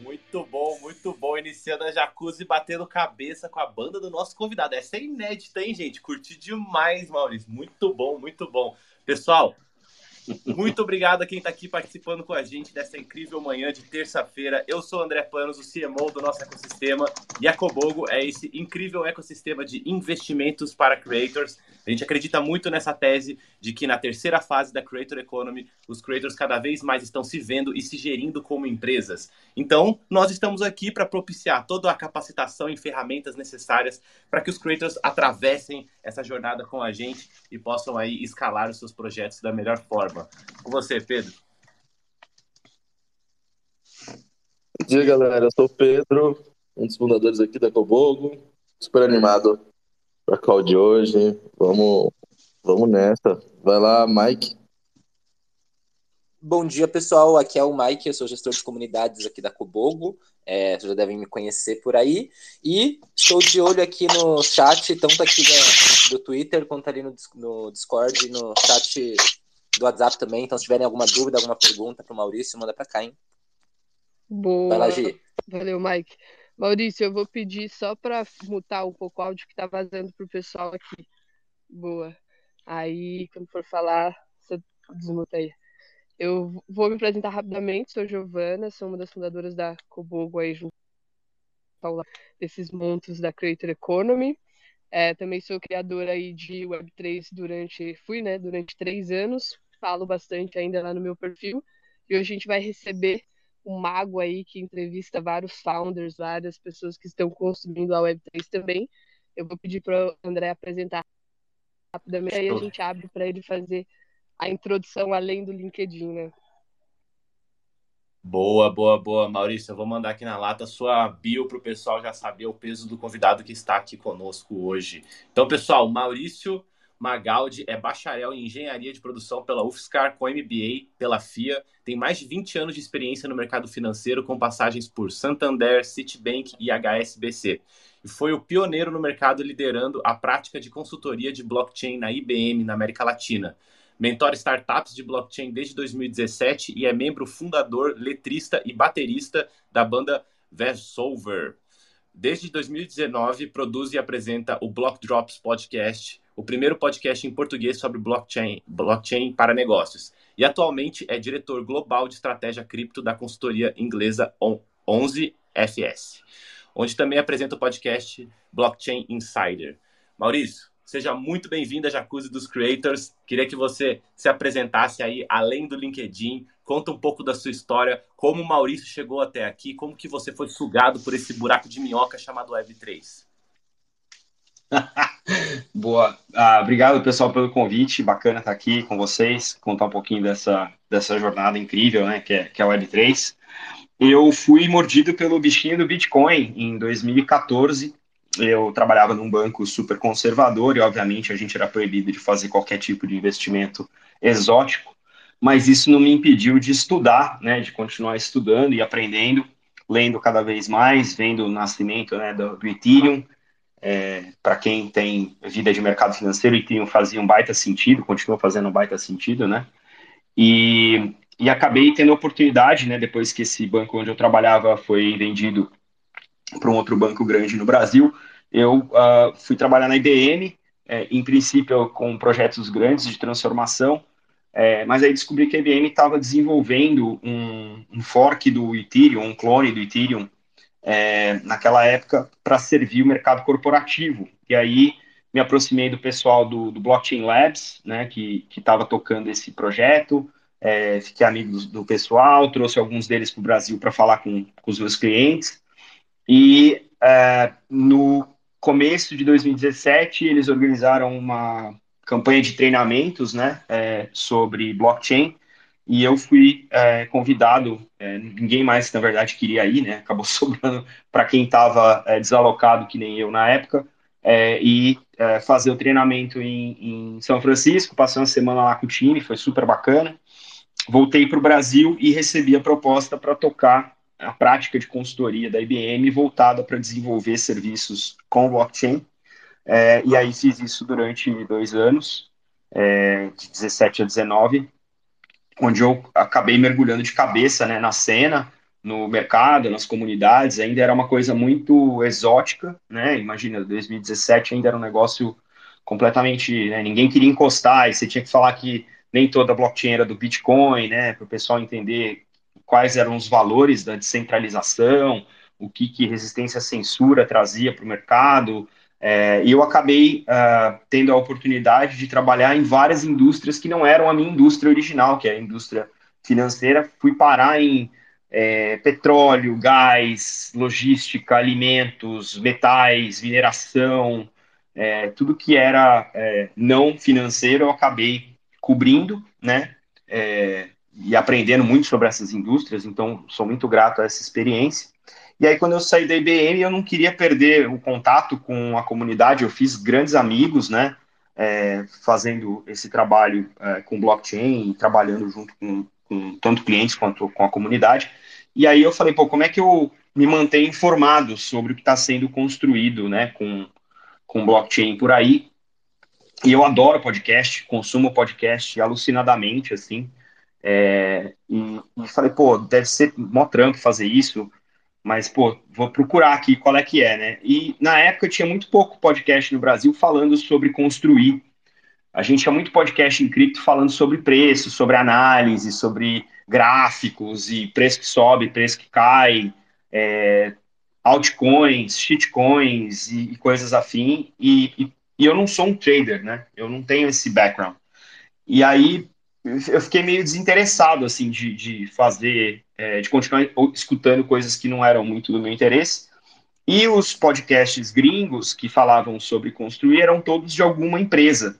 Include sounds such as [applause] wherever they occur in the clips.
Muito bom, muito bom. Iniciando a jacuzzi batendo cabeça com a banda do nosso convidado. Essa é inédita, hein, gente? Curti demais, Maurício. Muito bom, muito bom. Pessoal, muito obrigado a quem está aqui participando com a gente dessa incrível manhã de terça-feira. Eu sou o André Panos, o CMO do nosso ecossistema, e a Cobogo é esse incrível ecossistema de investimentos para creators. A gente acredita muito nessa tese de que na terceira fase da Creator Economy, os creators cada vez mais estão se vendo e se gerindo como empresas. Então, nós estamos aqui para propiciar toda a capacitação e ferramentas necessárias para que os creators atravessem essa jornada com a gente e possam aí escalar os seus projetos da melhor forma. Com você, Pedro. Bom dia, galera. Eu sou o Pedro, um dos fundadores aqui da Cobogo. Super animado para a call de hoje. Vamos, vamos nessa. Vai lá, Mike. Bom dia, pessoal. Aqui é o Mike, eu sou gestor de comunidades aqui da Cobogo. É, vocês já devem me conhecer por aí. E estou de olho aqui no chat, tanto aqui do Twitter quanto ali no, no Discord, no chat do WhatsApp também. Então, se tiverem alguma dúvida, alguma pergunta para o Maurício, manda para cá, hein? Boa. Vai lá, Gi. Valeu, Mike. Maurício, eu vou pedir só para mutar um pouco o áudio que está vazando para o pessoal aqui. Boa. Aí, quando for falar, você desmuta aí. Eu vou me apresentar rapidamente, sou Giovana, sou uma das fundadoras da Cobogo aí junto desses montos da Creator Economy. É, também sou criadora aí de Web3 durante, fui, né, durante três anos, falo bastante ainda lá no meu perfil, e hoje a gente vai receber um mago aí que entrevista vários founders, várias pessoas que estão construindo a Web3 também. Eu vou pedir para o André apresentar rapidamente, aí a gente abre para ele fazer a introdução além do LinkedIn, né? Boa, boa, boa. Maurício, eu vou mandar aqui na lata sua bio para o pessoal já saber o peso do convidado que está aqui conosco hoje. Então, pessoal, Maurício Magaldi é bacharel em engenharia de produção pela UFSCar, com MBA pela FIA, tem mais de 20 anos de experiência no mercado financeiro, com passagens por Santander, Citibank e HSBC. E foi o pioneiro no mercado liderando a prática de consultoria de blockchain na IBM na América Latina. Mentora startups de blockchain desde 2017 e é membro fundador, letrista e baterista da banda Vesolver. Desde 2019, produz e apresenta o Block Drops Podcast, o primeiro podcast em português sobre blockchain, blockchain para negócios. E atualmente é diretor global de estratégia cripto da consultoria inglesa 11FS, onde também apresenta o podcast Blockchain Insider. Maurício, seja muito bem-vindo à Jacuzzi dos Creators. Queria que você se apresentasse aí além do LinkedIn, conta um pouco da sua história, como o Maurício chegou até aqui, como que você foi sugado por esse buraco de minhoca chamado Web3. [laughs] Boa. Ah, obrigado, pessoal, pelo convite. Bacana estar aqui com vocês, contar um pouquinho dessa, dessa jornada incrível, né, que é, que é a Web3. Eu fui mordido pelo bichinho do Bitcoin em 2014. Eu trabalhava num banco super conservador e, obviamente, a gente era proibido de fazer qualquer tipo de investimento exótico, mas isso não me impediu de estudar, né, de continuar estudando e aprendendo, lendo cada vez mais, vendo o nascimento né, do, do Ethereum, é, para quem tem vida de mercado financeiro, e fazia um baita sentido, continua fazendo um baita sentido, né? E, e acabei tendo a oportunidade, né, depois que esse banco onde eu trabalhava foi vendido para um outro banco grande no Brasil, eu uh, fui trabalhar na IBM, é, em princípio com projetos grandes de transformação, é, mas aí descobri que a IBM estava desenvolvendo um, um fork do Ethereum, um clone do Ethereum, é, naquela época para servir o mercado corporativo. E aí me aproximei do pessoal do, do Blockchain Labs, né, que estava tocando esse projeto, é, fiquei amigo do, do, pessoal, trouxe alguns deles para o Brasil para falar com, com, os meus clientes. E é, no começo de 2017, eles organizaram uma campanha de treinamentos né, é, sobre blockchain e eu fui é, convidado, é, ninguém mais, na verdade, queria ir, né? Acabou [laughs] sobrando para quem estava é, desalocado, que nem eu na época, é, e é, fazer o treinamento em, em, São Francisco. Passei uma semana lá com o time, foi super bacana. Voltei para o Brasil e recebi a proposta para tocar a prática de consultoria da IBM voltada para desenvolver serviços com blockchain. É, e aí fiz isso durante dois anos, de 17 a 19 onde eu acabei mergulhando de cabeça né, na cena, no mercado, nas comunidades, ainda era uma coisa muito exótica, né? Imagina, 2017 ainda era um negócio completamente, né? ninguém queria encostar, e você tinha que falar que nem toda blockchain era do Bitcoin, né? Para o pessoal entender quais eram os valores da descentralização, o que, que resistência à censura trazia para o mercado. É, e eu acabei uh, tendo a oportunidade de trabalhar em várias indústrias que não eram a minha indústria original, que é a indústria financeira. Fui parar em é, petróleo, gás, logística, alimentos, metais, mineração, é, tudo que era é, não financeiro eu acabei cobrindo, né? É, e aprendendo muito sobre essas indústrias, então sou muito grato a essa experiência. E aí, quando eu saí da IBM, eu não queria perder o contato com a comunidade, eu fiz grandes amigos, né? É, fazendo esse trabalho é, com blockchain, trabalhando junto com, com tanto clientes quanto com a comunidade. E aí eu falei, pô, como é que eu me mantenho informado sobre o que está sendo construído, né, com, com blockchain por aí? E eu adoro podcast, consumo podcast alucinadamente, assim. É, e, e, falei, pô, deve ser mó trampo fazer isso, mas, pô, vou procurar aqui qual é que é, né? E na época tinha muito pouco podcast no Brasil falando sobre construir. A gente tinha muito podcast em cripto falando sobre preço, sobre análise, sobre gráficos e preço que sobe, preço que cai, é, altcoins, shitcoins e, e coisas afim. E, e, e, eu não sou um trader, né? Eu não tenho esse background. E aí eu fiquei meio desinteressado, assim, de, de fazer, é, de continuar escutando coisas que não eram muito do meu interesse. E os podcasts gringos que falavam sobre construir eram todos de alguma empresa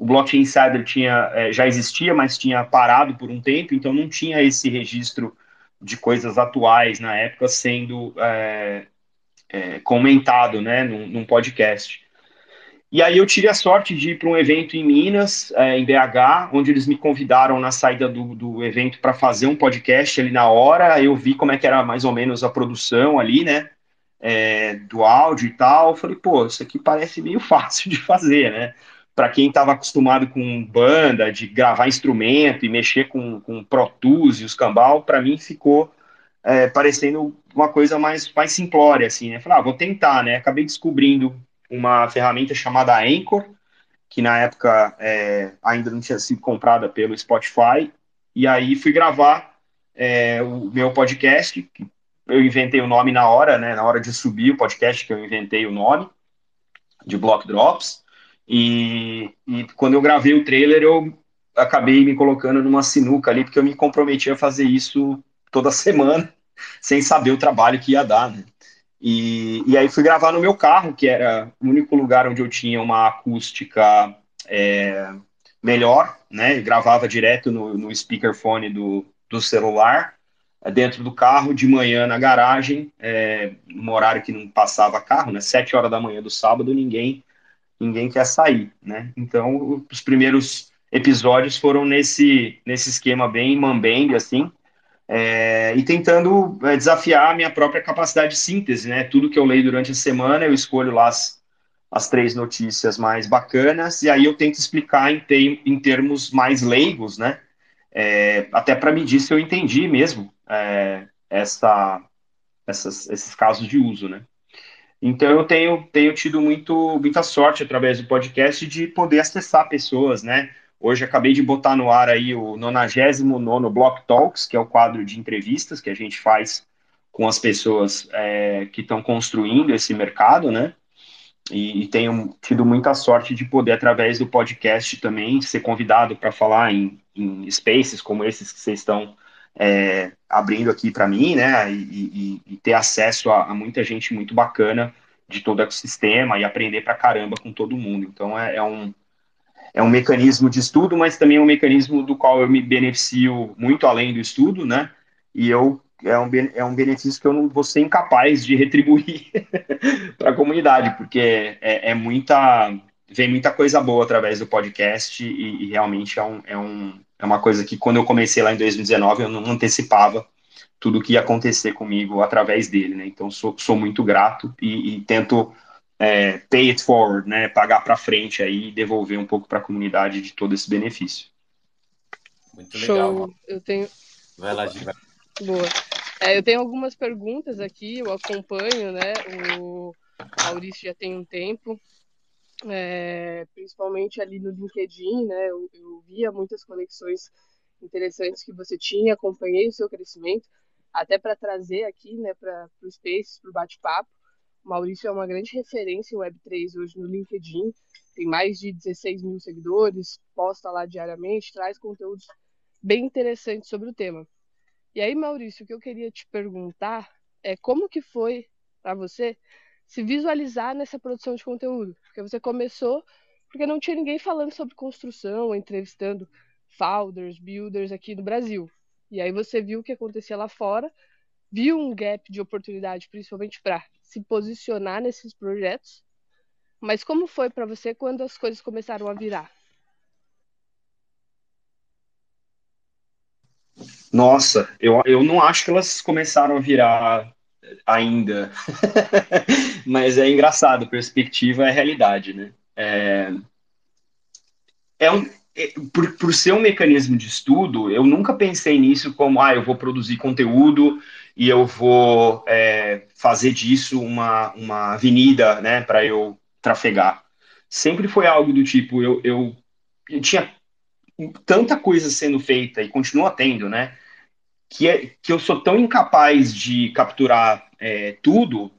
o Blockchain Insider tinha, é, já existia, mas tinha parado por um tempo, então não tinha esse registro de coisas atuais na época sendo é, é, comentado né, num, num, podcast. E aí eu tive a sorte de ir para um evento em Minas, é, em BH, onde eles me convidaram na saída do, do evento para fazer um podcast ali na hora. Eu vi como é que era mais ou menos a produção ali, né? É, do áudio e tal. Eu falei, pô, isso aqui parece meio [laughs] fácil de fazer, né? para quem estava acostumado com banda, de gravar instrumento e mexer com, com Pro Tools e os cambal, para mim ficou é, parecendo uma coisa mais, mais simplória, assim, né? Falei, ah, vou tentar, né? Acabei descobrindo uma ferramenta chamada Anchor, que na época é, ainda não tinha sido comprada pelo Spotify, e aí fui gravar é, o meu podcast, eu inventei o nome na hora, né? Na hora de subir o podcast que eu inventei o nome, de Block Drops, e, e quando eu gravei o trailer, eu acabei me colocando numa sinuca ali, porque eu me comprometi a fazer isso toda [laughs] semana, sem saber o trabalho que ia dar, né? E, e aí fui gravar no meu carro, que era o único lugar onde eu tinha uma acústica é, melhor, né? Eu gravava direto no, no speakerphone do, do celular, é, dentro do carro, de manhã na garagem, é, no horário que não passava carro, né? Sete horas da manhã do sábado, ninguém ninguém quer sair, né? Então, os primeiros episódios foram nesse, nesse esquema bem mambembe, assim, é, e tentando é, desafiar a minha própria capacidade de síntese, né? Tudo que eu leio durante a semana, eu escolho lá as, as três notícias mais bacanas, e aí eu tento explicar em, te, em termos mais leigos, né? É, até para medir se eu entendi mesmo é, essa, essas, esses casos de uso, né? Então eu tenho, tenho tido muito, muita sorte através do podcast de poder acessar pessoas, né? Hoje acabei de botar no ar aí o 99 Block Talks, que é o quadro de entrevistas que a gente faz com as pessoas é, que estão construindo esse mercado, né? E, e, tenho tido muita sorte de poder, através do podcast também, ser convidado para falar em, em spaces como esses que vocês estão é, abrindo aqui para mim, né, e, e, e ter acesso a, a, muita gente muito bacana de todo o ecossistema e aprender para caramba com todo mundo. Então é, é, um é um mecanismo de estudo, mas também é um mecanismo do qual eu me beneficio muito além do estudo, né? E eu é um, é um benefício que eu não vou ser incapaz de retribuir [laughs] para a comunidade, porque é, é, muita vem muita coisa boa através do podcast e, e realmente é um, é um é uma coisa que quando eu comecei lá em 2019 eu não antecipava tudo o que ia acontecer comigo através dele, né? Então sou, sou muito grato e, e tento é, pay it forward, né? Pagar para frente aí e devolver um pouco para a comunidade de todo esse benefício. Muito legal. Show. Eu tenho. Vai lá, Gi. Boa. É, eu tenho algumas perguntas aqui, eu acompanho, né? O Maurício já tem um tempo, é, principalmente ali no LinkedIn, né? Eu, eu via muitas conexões interessantes que você tinha, acompanhei o seu crescimento, até para trazer aqui, né, para o Space, para o bate-papo. Maurício é uma grande referência em Web3 hoje no LinkedIn, tem mais de 16 mil seguidores, posta lá diariamente, traz conteúdos bem interessantes sobre o tema. E aí, Maurício, o que eu queria te perguntar é como que foi para você se visualizar nessa produção de conteúdo? Porque você começou porque não tinha ninguém falando sobre construção, entrevistando founders, builders aqui no Brasil. E aí você viu o que acontecia lá fora, viu um gap de oportunidade, principalmente para se posicionar nesses projetos. Mas como foi para você quando as coisas começaram a virar? Nossa, eu, eu não acho que elas começaram a virar ainda. [laughs] Mas é engraçado, perspectiva é realidade, né? É, é um, é, por, por ser um mecanismo de estudo, eu nunca pensei nisso como, ah, eu vou produzir conteúdo e eu vou é, fazer disso uma, uma avenida, né, para eu trafegar. Sempre foi algo do tipo, eu, eu, eu tinha tanta coisa sendo feita e continua tendo, né, que, é, que eu sou tão incapaz de capturar é, tudo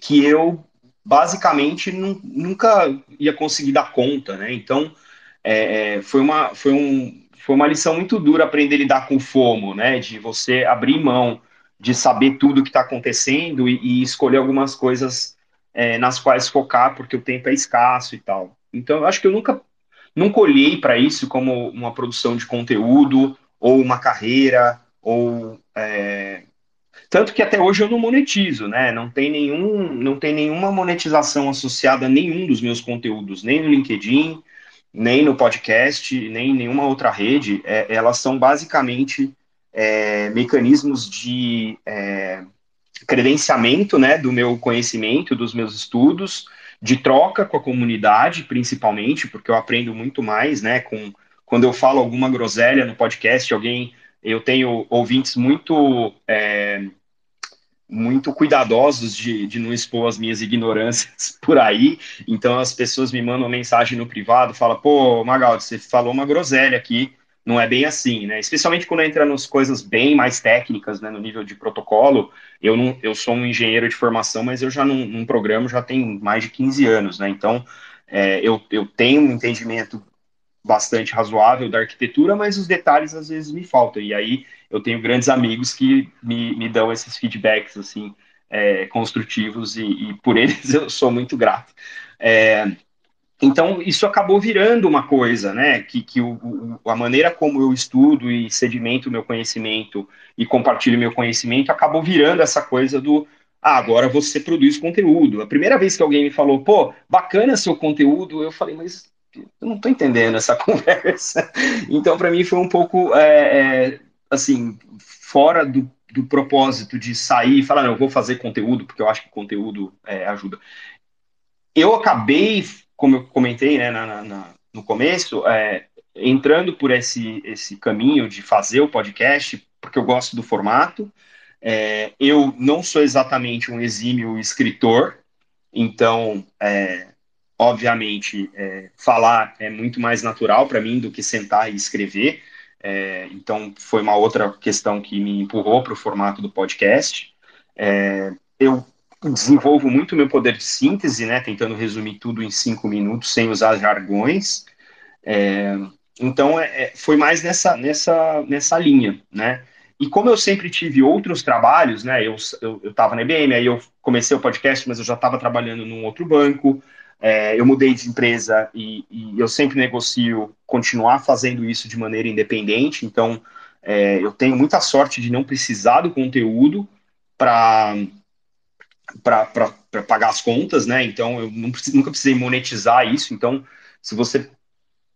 que eu basicamente nunca ia conseguir dar conta, né? Então é, é, foi, uma, foi, um, foi uma lição muito dura aprender a lidar com FOMO, né? De você abrir mão de saber tudo o que está acontecendo e, e, escolher algumas coisas é, nas quais focar, porque o tempo é escasso e tal. Então, eu acho que eu nunca, nunca olhei para isso como uma produção de conteúdo ou uma carreira ou é, tanto que até hoje eu não monetizo, né? Não tem nenhum, não tem nenhuma monetização associada a nenhum dos meus conteúdos, nem no LinkedIn, nem no podcast, nem em nenhuma outra rede. É, elas são basicamente é, mecanismos de é, credenciamento, né, do meu conhecimento, dos meus estudos, de troca com a comunidade, principalmente, porque eu aprendo muito mais, né, com quando eu falo alguma groselha no podcast, alguém eu tenho ouvintes muito é, muito cuidadosos de, de não expor as minhas ignorâncias [laughs] por aí. Então as pessoas me mandam mensagem no privado, fala, pô, Magaldi, você falou uma groselha aqui, não é bem assim, né? Especialmente quando entra nas coisas bem mais técnicas, né, no nível de protocolo. Eu não, eu sou um engenheiro de formação, mas eu já não, não programo já tem mais de 15 anos, né? Então é, eu, eu tenho um entendimento bastante razoável da arquitetura, mas os detalhes às vezes me faltam. E aí eu tenho grandes amigos que me, me dão esses feedbacks assim é, construtivos e, e, por eles [laughs] eu sou muito grato. É, então isso acabou virando uma coisa, né? Que, que o, o, a maneira como eu estudo e sedimento meu conhecimento e compartilho meu conhecimento acabou virando essa coisa do ah, agora você produz conteúdo. A primeira vez que alguém me falou, pô, bacana seu conteúdo, eu falei, mas eu não estou entendendo essa [laughs] conversa. Então, para mim, foi um pouco, é, é, assim, fora do, do, propósito de sair e falar, não, eu vou fazer conteúdo, porque eu acho que conteúdo é, ajuda. Eu acabei, como eu comentei né, na, na, no começo, é, entrando por esse, esse caminho de fazer o podcast, porque eu gosto do formato. É, eu não sou exatamente um exímio escritor, então é, Obviamente, é, falar é muito mais natural para mim do que sentar e escrever. É, então, foi uma outra questão que me empurrou para o formato do podcast. É, eu desenvolvo muito meu poder de síntese, né, tentando resumir tudo em cinco minutos, sem usar jargões. É, então, é, é, foi mais nessa, nessa, nessa linha, né? E como eu sempre tive outros trabalhos, né, eu estava na IBM, aí eu comecei o podcast, mas eu já estava trabalhando num outro banco, é, eu mudei de empresa e, e, eu sempre negocio continuar fazendo isso de maneira independente, então é, eu tenho muita sorte de não precisar do conteúdo para pagar as contas, né? Então eu nunca precisei monetizar isso. Então, se você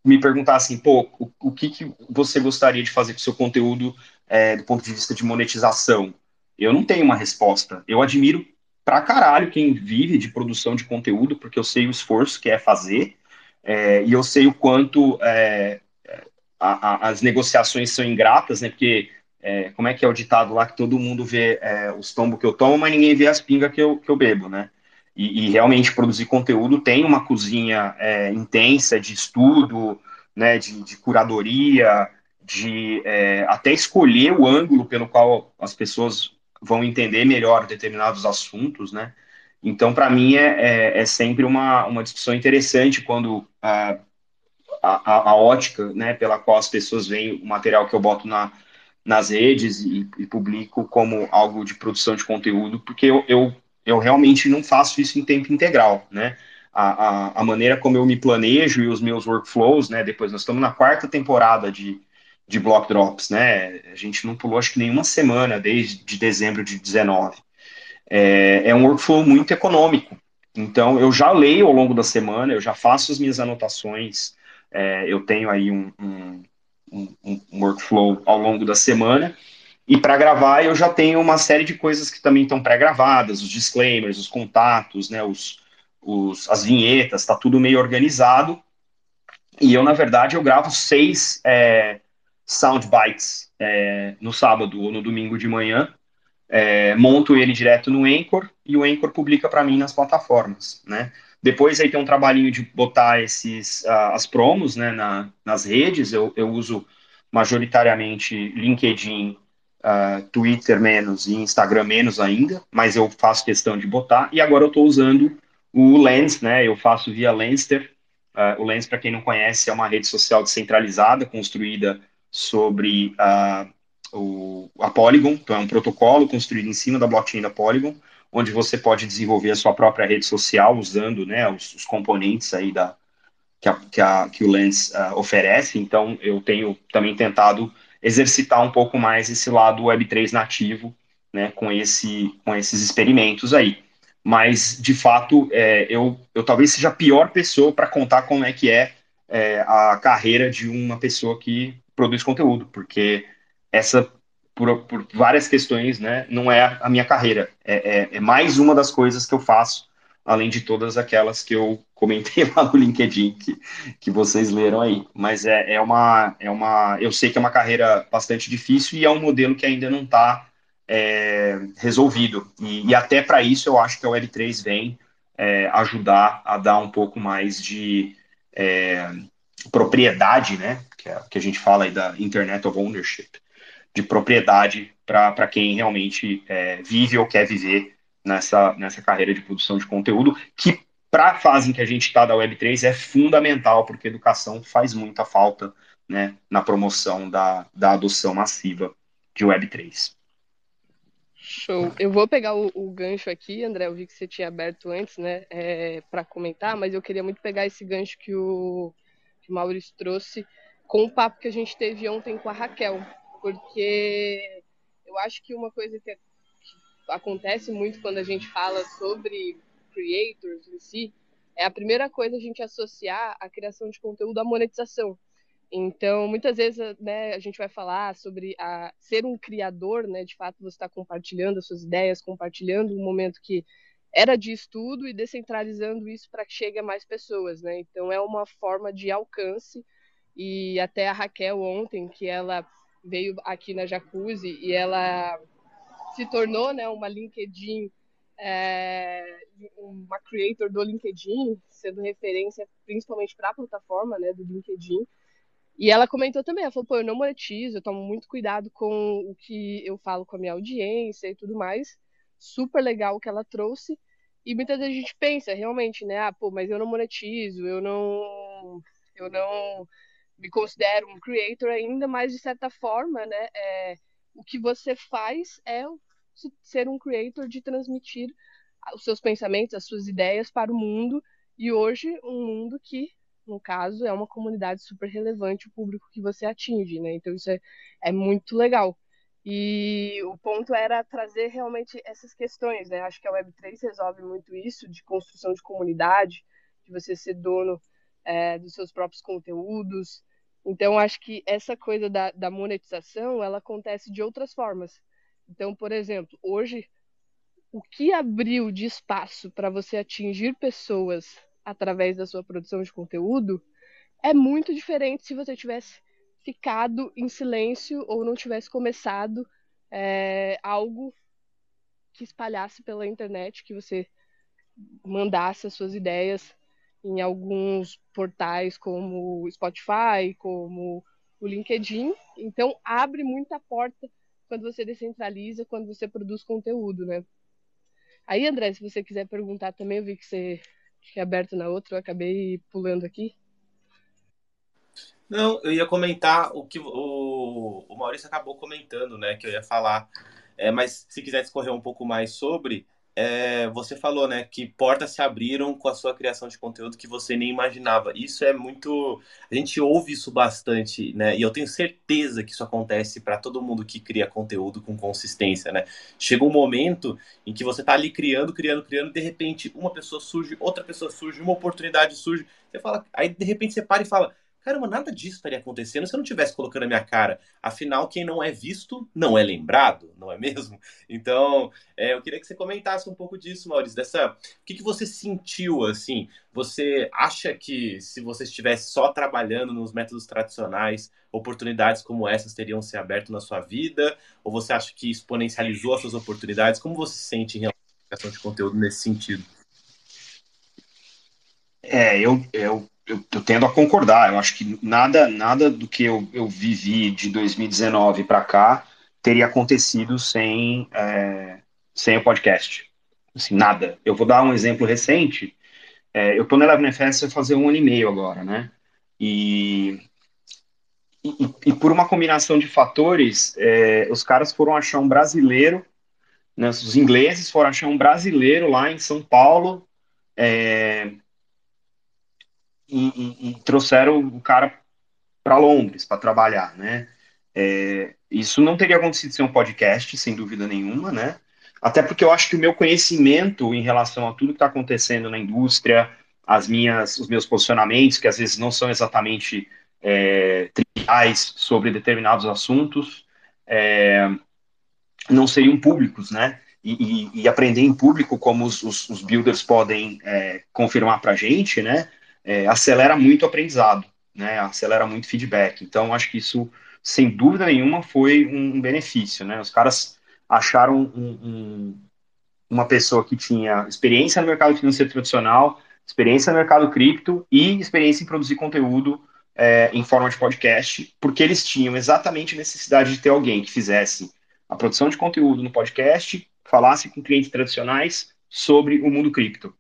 me perguntar assim, pô, o, o que, que você gostaria de fazer com o seu conteúdo é, do ponto de vista de monetização? Eu não tenho uma resposta. Eu admiro pra caralho quem vive de produção de conteúdo, porque eu sei o esforço que é fazer, é, e eu sei o quanto é, a, a, as negociações são ingratas, né? Porque é, como é que é o ditado lá que todo mundo vê é, os tombos que eu tomo, mas ninguém vê as pingas que eu, que eu bebo, né? E, e realmente produzir conteúdo tem uma cozinha é, intensa de estudo, né, de, de curadoria, de é, até escolher o ângulo pelo qual as pessoas vão entender melhor determinados assuntos, né? Então, para mim, é, é, é, sempre uma, uma discussão interessante quando a, a, a, ótica né, pela qual as pessoas veem o material que eu boto na, nas redes e, e publico como algo de produção de conteúdo, porque eu, eu, eu realmente não faço isso em tempo integral, né? A, a, a, maneira como eu me planejo e os meus workflows, né? Depois nós estamos na quarta temporada de, de Block Drops, né? A gente não pulou acho que nenhuma semana desde de dezembro de 19. É, é um workflow muito econômico. Então eu já leio ao longo da semana, eu já faço as minhas anotações, é, eu tenho aí um, um, um, um workflow ao longo da semana. E para gravar eu já tenho uma série de coisas que também estão pré-gravadas, os disclaimers, os contatos, né, os, os, as vinhetas, está tudo meio organizado. E eu, na verdade, eu gravo seis é, sound bites é, no sábado ou no domingo de manhã, é, monto ele direto no Anchor e o Anchor publica para mim nas plataformas, né? Depois aí tem um trabalhinho de botar esses uh, as promos, né, na, nas redes. Eu, eu uso majoritariamente LinkedIn, uh, Twitter menos e Instagram menos ainda, mas eu faço questão de botar. E agora eu estou usando o Lens, né? Eu faço via Lenster. Uh, o Lens, para quem não conhece, é uma rede social descentralizada construída sobre uh, o, a Polygon, então é um protocolo construído em cima da blockchain da Polygon, onde você pode desenvolver a sua própria rede social usando né, os, os componentes aí da, que, a, que, a, que o Lens uh, oferece. Então, eu tenho também tentado exercitar um pouco mais esse lado Web3 nativo, né, com, esse, com esses experimentos aí. Mas, de fato, é, eu, eu talvez seja a pior pessoa para contar como é que é, é a carreira de uma pessoa que produz conteúdo, porque essa por, por, várias questões, né, não é a minha carreira. É, é, é, mais uma das coisas que eu faço, além de todas aquelas que eu comentei [laughs] lá no LinkedIn, que, que vocês leram aí. Mas é, é, uma, é uma. Eu sei que é uma carreira bastante difícil e é um modelo que ainda não está é, resolvido. E, e até para isso eu acho que a Web3 vem é, ajudar a dar um pouco mais de é, propriedade, né? Que, é, que a gente fala aí da Internet of Ownership, de propriedade para quem realmente é, vive ou quer viver nessa, nessa carreira de produção de conteúdo, que para a fase em que a gente está da Web3 é fundamental, porque educação faz muita falta né, na promoção da, da adoção massiva de Web3. Show. Eu vou pegar o, o, gancho aqui, André. Eu vi que você tinha aberto antes, né, é, para comentar, mas eu queria muito pegar esse gancho que o, que o Maurício trouxe com o papo que a gente teve ontem com a Raquel, porque eu acho que uma coisa que, acontece muito quando a gente fala sobre creators em si é a primeira coisa a gente associar a criação de conteúdo à monetização. Então, muitas vezes, né, a gente vai falar sobre a, ser um criador, né, de fato, você está compartilhando as suas ideias, compartilhando um momento que era de estudo e descentralizando isso para que chegue a mais pessoas, né? Então, é uma forma de alcance e até a Raquel ontem, que ela veio aqui na Jacuzzi e ela se tornou né, uma LinkedIn, é, uma creator do LinkedIn, sendo referência principalmente para a plataforma né, do LinkedIn. E ela comentou também, ela falou, pô, eu não monetizo, eu tomo muito cuidado com o que eu falo com a minha audiência e tudo mais. Super legal o que ela trouxe. E muitas vezes a gente pensa, realmente, né, ah, pô, mas eu não monetizo, eu não... Eu não me considero um creator ainda, mas de certa forma, né, é, o que você faz é ser um creator de transmitir os seus pensamentos, as suas ideias para o mundo, e hoje um mundo que, no caso, é uma comunidade super relevante, o público que você atinge, né? Então isso é, é muito legal. E o ponto era trazer realmente essas questões, né? Acho que a Web3 resolve muito isso, de construção de comunidade, de você ser dono é, dos seus próprios conteúdos, então, acho que essa coisa da, da monetização, ela acontece de outras formas. Então, por exemplo, hoje, o que abriu de espaço para você atingir pessoas através da sua produção de conteúdo é muito diferente se você tivesse ficado em silêncio ou não tivesse começado é, algo que espalhasse pela internet, que você mandasse as suas ideias em alguns portais como Spotify, como o LinkedIn. Então, abre muita porta quando você descentraliza, quando você produz conteúdo, né? Aí, André, se você quiser perguntar também, eu vi que você tinha aberto na outra, eu acabei pulando aqui. Não, eu ia comentar o que o, o Maurício acabou comentando, né? Que eu ia falar. É, mas se quiser discorrer um pouco mais sobre, é, você falou, né, que portas se abriram com a sua criação de conteúdo que você nem imaginava. Isso é muito. A gente ouve isso bastante, né? E eu tenho certeza que isso acontece para todo mundo que cria conteúdo com consistência, né? Chega um momento em que você tá ali criando, criando, criando, de repente uma pessoa surge, outra pessoa surge, uma oportunidade surge. Você fala, aí de repente você para e fala Caramba, nada disso estaria acontecendo se eu não tivesse colocando a minha cara. Afinal, quem não é visto não é lembrado, não é mesmo? [laughs] Então, é, eu queria que você comentasse um pouco disso, Maurício. Dessa, o que, que você sentiu assim? Você acha que se você estivesse só trabalhando nos métodos tradicionais, oportunidades como essas teriam se aberto na sua vida? Ou você acha que exponencializou as suas oportunidades? Como você se sente em relação à de conteúdo nesse sentido? É, eu, eu eu, eu, tendo a concordar. Eu acho que nada, nada do que eu, eu vivi de 2019 para cá teria acontecido sem, é, sem o podcast. Assim, nada. Eu vou dar um exemplo recente. É, eu estou na Eleven FS fazer um ano e meio agora, né? E, e, e por uma combinação de fatores, é, os caras foram achar um brasileiro, né, os ingleses foram achar um brasileiro lá em São Paulo, é, e, e, e trouxeram o cara para Londres para trabalhar, né? É, isso não teria acontecido sem um podcast, sem dúvida nenhuma, né? Até porque eu acho que o meu conhecimento em relação a tudo que está acontecendo na indústria, as minhas, os meus posicionamentos, que às vezes não são exatamente é, triviais sobre determinados assuntos, é, não seriam públicos, né? E, e, e, aprender em público, como os, os, os builders podem é, confirmar para a gente, né? É, acelera muito o aprendizado, né? Acelera muito o feedback. Então, acho que isso, sem dúvida nenhuma, foi um benefício, né? Os caras acharam um, um, uma pessoa que tinha experiência no mercado financeiro tradicional, experiência no mercado cripto e experiência em produzir conteúdo é, em forma de podcast, porque eles tinham exatamente necessidade de ter alguém que fizesse a produção de conteúdo no podcast, falasse com clientes tradicionais sobre o mundo cripto.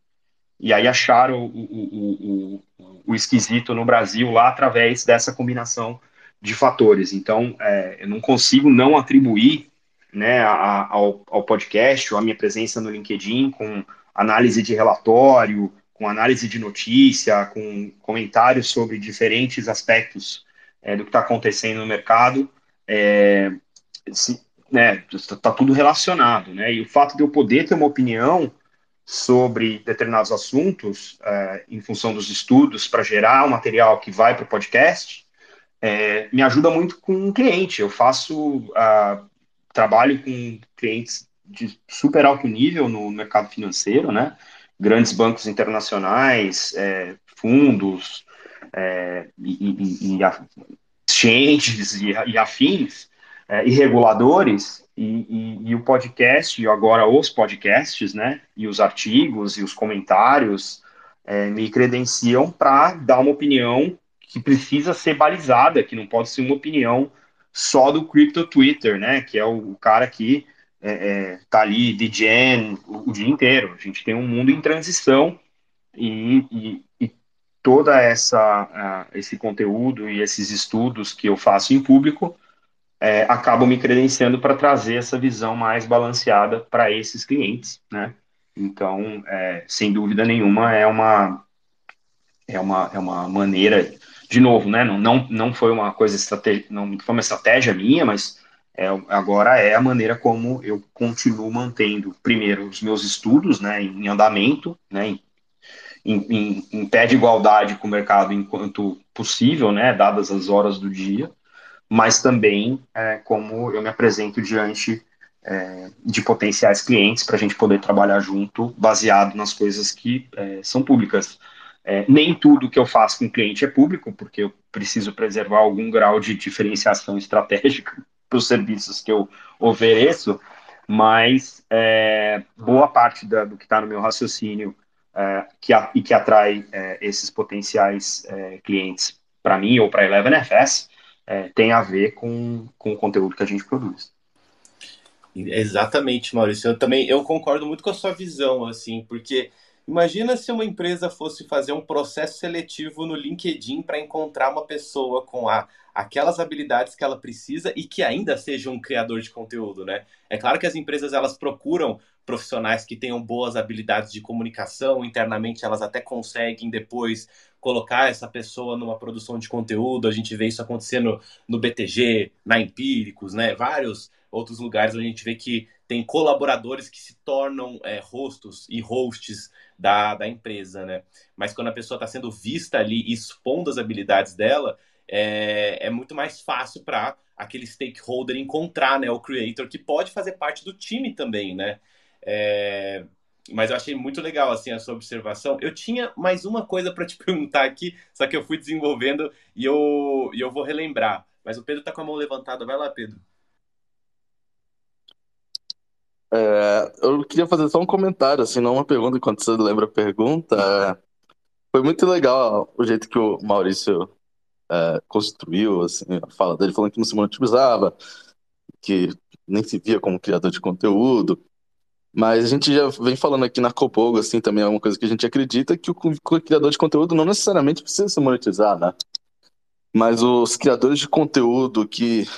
E aí acharam o, o, o, o esquisito no Brasil lá através dessa combinação de fatores. Então, é, eu não consigo não atribuir né, a, ao, ao podcast ou a minha presença no LinkedIn com análise de relatório, com análise de notícia, com comentários sobre diferentes aspectos é, do que está acontecendo no mercado. É, né, tá tudo relacionado, né? E o fato de eu poder ter uma opinião sobre determinados assuntos, é, em função dos estudos, para gerar o um material que vai para o podcast, é, me ajuda muito com um cliente. Eu faço uh, trabalho com clientes de super alto nível no mercado financeiro, né? Grandes bancos internacionais, é, fundos é, e, e, e exchanges e, afins, e reguladores, e, e, e, o podcast, e agora os podcasts, né, e os artigos e os comentários é, me credenciam para dar uma opinião que precisa ser balizada, que não pode ser uma opinião só do Crypto Twitter, né, que é o, o cara que é, é, tá ali DJing o, o dia inteiro. A gente tem um mundo em transição e, e, toda essa esse conteúdo e esses estudos que eu faço em público é, acabam me credenciando para trazer essa visão mais balanceada para esses clientes, né? Então, é, sem dúvida nenhuma, é uma, é uma, é uma maneira, de novo, né? Não, não, não foi uma coisa não foi uma estratégia minha, mas é, agora é a maneira como eu continuo mantendo, primeiro, os meus estudos, né, em andamento, né, em, em, em pé de igualdade com o mercado enquanto possível, né, dadas as horas do dia, mas também é, como eu me apresento diante é, de potenciais clientes para a gente poder trabalhar junto, baseado nas coisas que é, são públicas. É, nem tudo que eu faço com cliente é público, porque eu preciso preservar algum grau de diferenciação estratégica [laughs] para os serviços que eu ofereço, mas é, boa parte da, do que está no meu raciocínio é, que a, e que atrai esses potenciais clientes para mim ou para a Eleven FS é, tem a ver com, com o conteúdo que a gente produz. Exatamente, Maurício. Eu também eu concordo muito com a sua visão, assim, porque imagina se uma empresa fosse fazer um processo seletivo no LinkedIn para encontrar uma pessoa com a, aquelas habilidades que ela precisa e que ainda seja um criador de conteúdo, né? É claro que as empresas elas procuram profissionais que tenham boas habilidades de comunicação, internamente elas até conseguem depois colocar essa pessoa numa produção de conteúdo. A gente vê isso acontecendo no BTG, na Empíricos, né? Vários outros lugares a gente vê que tem colaboradores que se tornam é, rostos e hosts da, da empresa, né? Mas quando a pessoa está sendo vista ali expondo as habilidades dela, é, é muito mais fácil para aquele stakeholder encontrar né, o creator que pode fazer parte do time também, né? É, mas eu achei muito legal assim a sua observação. Eu tinha mais uma coisa para te [laughs] perguntar aqui, só que eu fui desenvolvendo e eu, e eu vou relembrar. Mas o Pedro está com a mão levantada. Vai lá, Pedro. É, eu queria fazer só um comentário, assim, não uma pergunta, enquanto você lembra a pergunta. [laughs] Foi muito legal o jeito que o Maurício é, construiu, assim, a fala dele, falando que não se monetizava, que nem se via como criador de conteúdo. Mas a gente já vem falando aqui na Copogo, assim, também é uma coisa que a gente acredita, que o criador de conteúdo não necessariamente precisa se monetizar, né? Mas os criadores de conteúdo que,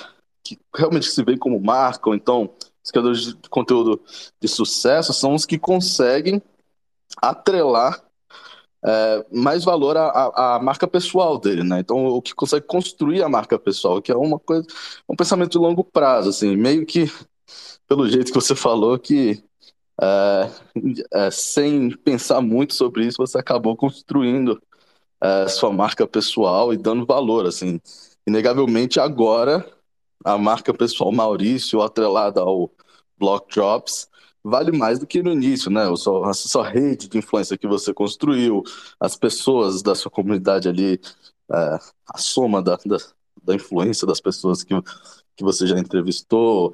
que realmente se veem como marca, ou então os criadores de conteúdo de sucesso, são os que conseguem atrelar é, mais valor à, à, marca pessoal dele, né? Então, o que consegue construir a marca pessoal, que é uma coisa, um pensamento de longo prazo, assim, meio que pelo jeito que você falou, que é, é, [laughs] sem pensar muito sobre isso, você acabou construindo é, sua marca pessoal e dando valor, assim. Inegavelmente, agora, a marca pessoal Maurício, atrelada ao Block Drops, vale mais do que no início, né? A sua, a sua rede de influência que você construiu, as pessoas da sua comunidade ali, é, a soma da, da, da, influência das pessoas que, que você já entrevistou,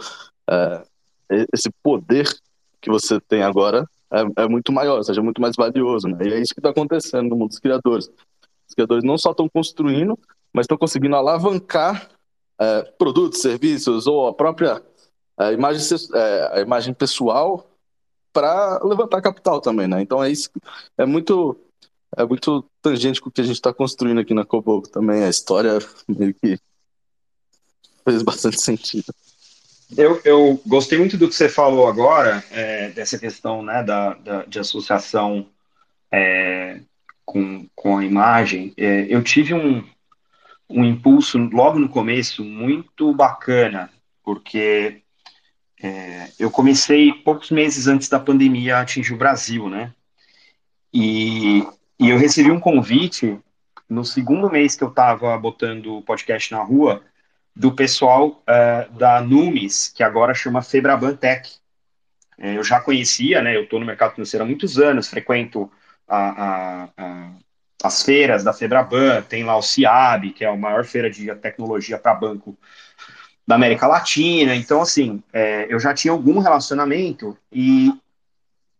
é, esse poder que você tem agora é, é muito maior, ou seja, é muito mais valioso. Né? E é isso que está acontecendo no mundo dos criadores. Os criadores não só estão construindo, mas estão conseguindo alavancar é, produtos, serviços ou a própria é, imagem, é, a imagem pessoal para levantar capital também. Né? Então é isso. É muito é muito tangente com o que a gente está construindo aqui na Cobogo também. A história meio que fez bastante sentido. Eu, eu gostei muito do que você falou agora, é, dessa questão né, da, da de associação é, com, com a imagem. É, eu tive um, um impulso logo no começo muito bacana, porque é, eu comecei poucos meses antes da pandemia atingir o Brasil, né? E, e eu recebi um convite no segundo mês que eu estava botando o podcast na rua do pessoal uh, da Numis, que agora chama Febraban Tech. É, eu já conhecia, né? Eu estou no mercado financeiro há muitos anos, frequento a, a, a, as feiras da Febraban, tem lá o CIAB, que é a maior feira de tecnologia para banco da América Latina. Então, assim, é, eu já tinha algum relacionamento e,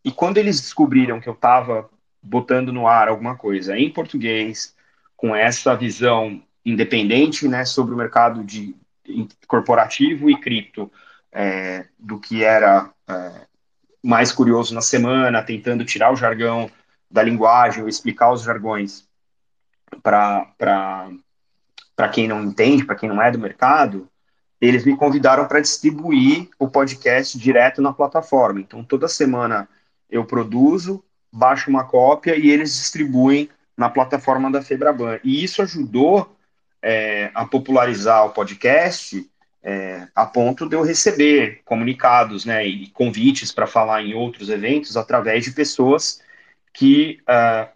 e quando eles descobriram que eu estava botando no ar alguma coisa em português, com essa visão independente né, sobre o mercado de corporativo e cripto, é, do que era é, mais curioso na semana, tentando tirar o jargão da linguagem ou explicar os jargões para quem não entende, para quem não é do mercado, eles me convidaram para distribuir o podcast direto na plataforma. Então, toda semana eu produzo, baixo uma cópia e eles distribuem na plataforma da Febraban. E isso ajudou é, a popularizar o podcast é, a ponto de eu receber comunicados né, e convites para falar em outros eventos através de pessoas que uh,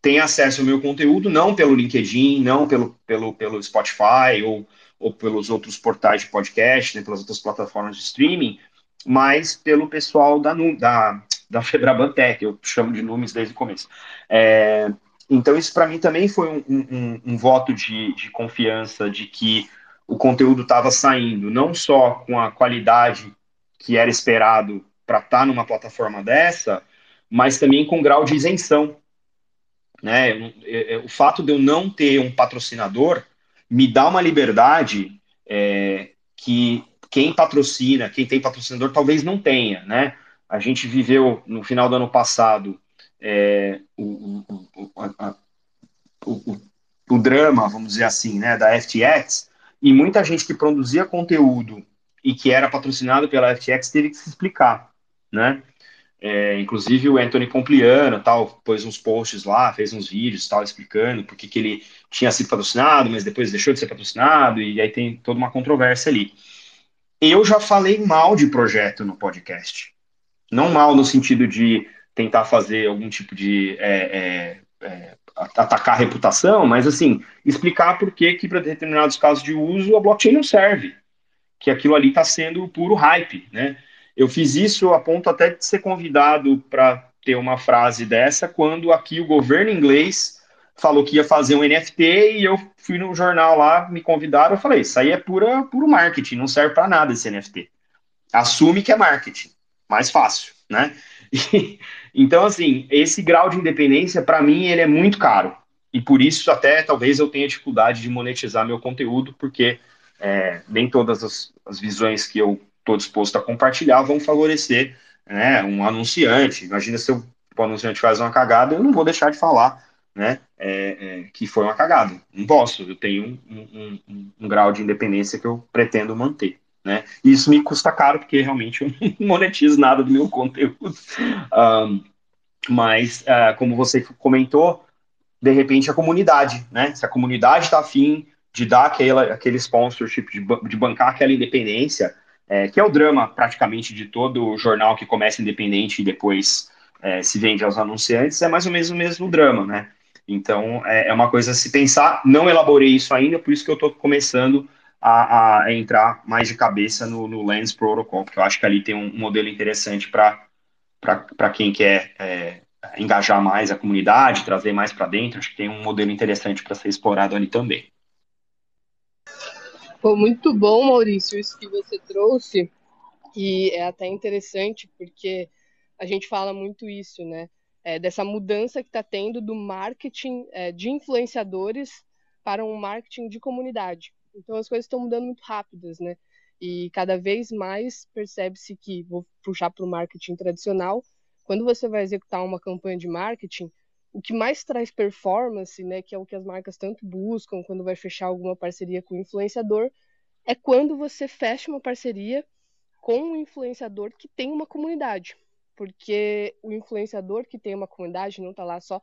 têm acesso ao meu conteúdo, não pelo LinkedIn, não pelo, pelo, pelo Spotify ou, ou pelos outros portais de podcast, né, pelas outras plataformas de streaming, mas pelo pessoal da, da, da Febrabantec, eu chamo de Numes desde o começo. É, Então, isso para mim também foi um, um, um voto de, de confiança de que o conteúdo estava saindo, não só com a qualidade que era esperado para estar tá numa plataforma dessa, mas também com grau de isenção. Né? O fato de eu não ter um patrocinador me dá uma liberdade é, que quem patrocina, quem tem patrocinador, talvez não tenha. Né? A gente viveu no final do ano passado é, o, o, a, o, o, drama, vamos dizer assim, né, da FTX, e muita gente que produzia conteúdo e que era patrocinado pela FTX teve que se explicar, né? É, inclusive o Anthony Compliano tal pôs uns posts lá, fez uns vídeos tal explicando porque que ele tinha sido patrocinado, mas depois deixou de ser patrocinado e aí tem toda uma controvérsia ali. Eu já falei mal de projeto no podcast, não mal no sentido de tentar fazer algum tipo de é, é, é atacar a reputação, mas assim explicar por que que para determinados casos de uso a blockchain não serve, que aquilo ali está sendo puro hype, né? Eu fiz isso a ponto até de ser convidado para ter uma frase dessa quando aqui o governo inglês falou que ia fazer um NFT e eu fui no jornal lá, me convidaram, eu falei, isso aí é pura, puro marketing, não serve para nada esse NFT. Assume que é marketing, mais fácil, né? [laughs] Então, assim, esse grau de independência, para mim, ele é muito caro. E por isso, até, talvez eu tenha dificuldade de monetizar meu conteúdo, porque é, nem todas as, as visões que eu estou disposto a compartilhar vão favorecer né, um anunciante. Imagina se o, o anunciante faz uma cagada, eu não vou deixar de falar né, é, é, que foi uma cagada. Não posso, eu tenho um, um, um, um, grau de independência que eu pretendo manter. Né? E isso me custa caro, porque realmente eu [laughs] não monetizo nada do meu conteúdo. Um, mas, uh, como você comentou, de repente a comunidade, né? Se a comunidade está afim de dar aquela, aquele sponsorship, de, de bancar aquela independência, é, que é o drama praticamente de todo jornal que começa independente e depois é, se vende aos anunciantes, é mais ou menos o mesmo drama, né? Então é, é uma coisa a se pensar. Não elaborei isso ainda, por isso que eu estou começando a, a, entrar mais de cabeça no, no Lens Protocol, porque eu acho que ali tem um modelo interessante para quem quer é, engajar mais a comunidade, trazer mais para dentro. Acho que tem um modelo interessante para ser explorado ali também. Pô, muito bom, Maurício, isso que você trouxe. E é até interessante porque a gente fala muito isso, né? É, dessa mudança que está tendo do marketing é, de influenciadores para um marketing de comunidade. Então as coisas estão mudando muito rápidas, né? E cada vez mais percebe-se que, vou puxar para o marketing tradicional, quando você vai executar uma campanha de marketing, o que mais traz performance, né, que é o que as marcas tanto buscam quando vai fechar alguma parceria com o influenciador, é quando você fecha uma parceria com um influenciador que tem uma comunidade. Porque o influenciador que tem uma comunidade não está lá só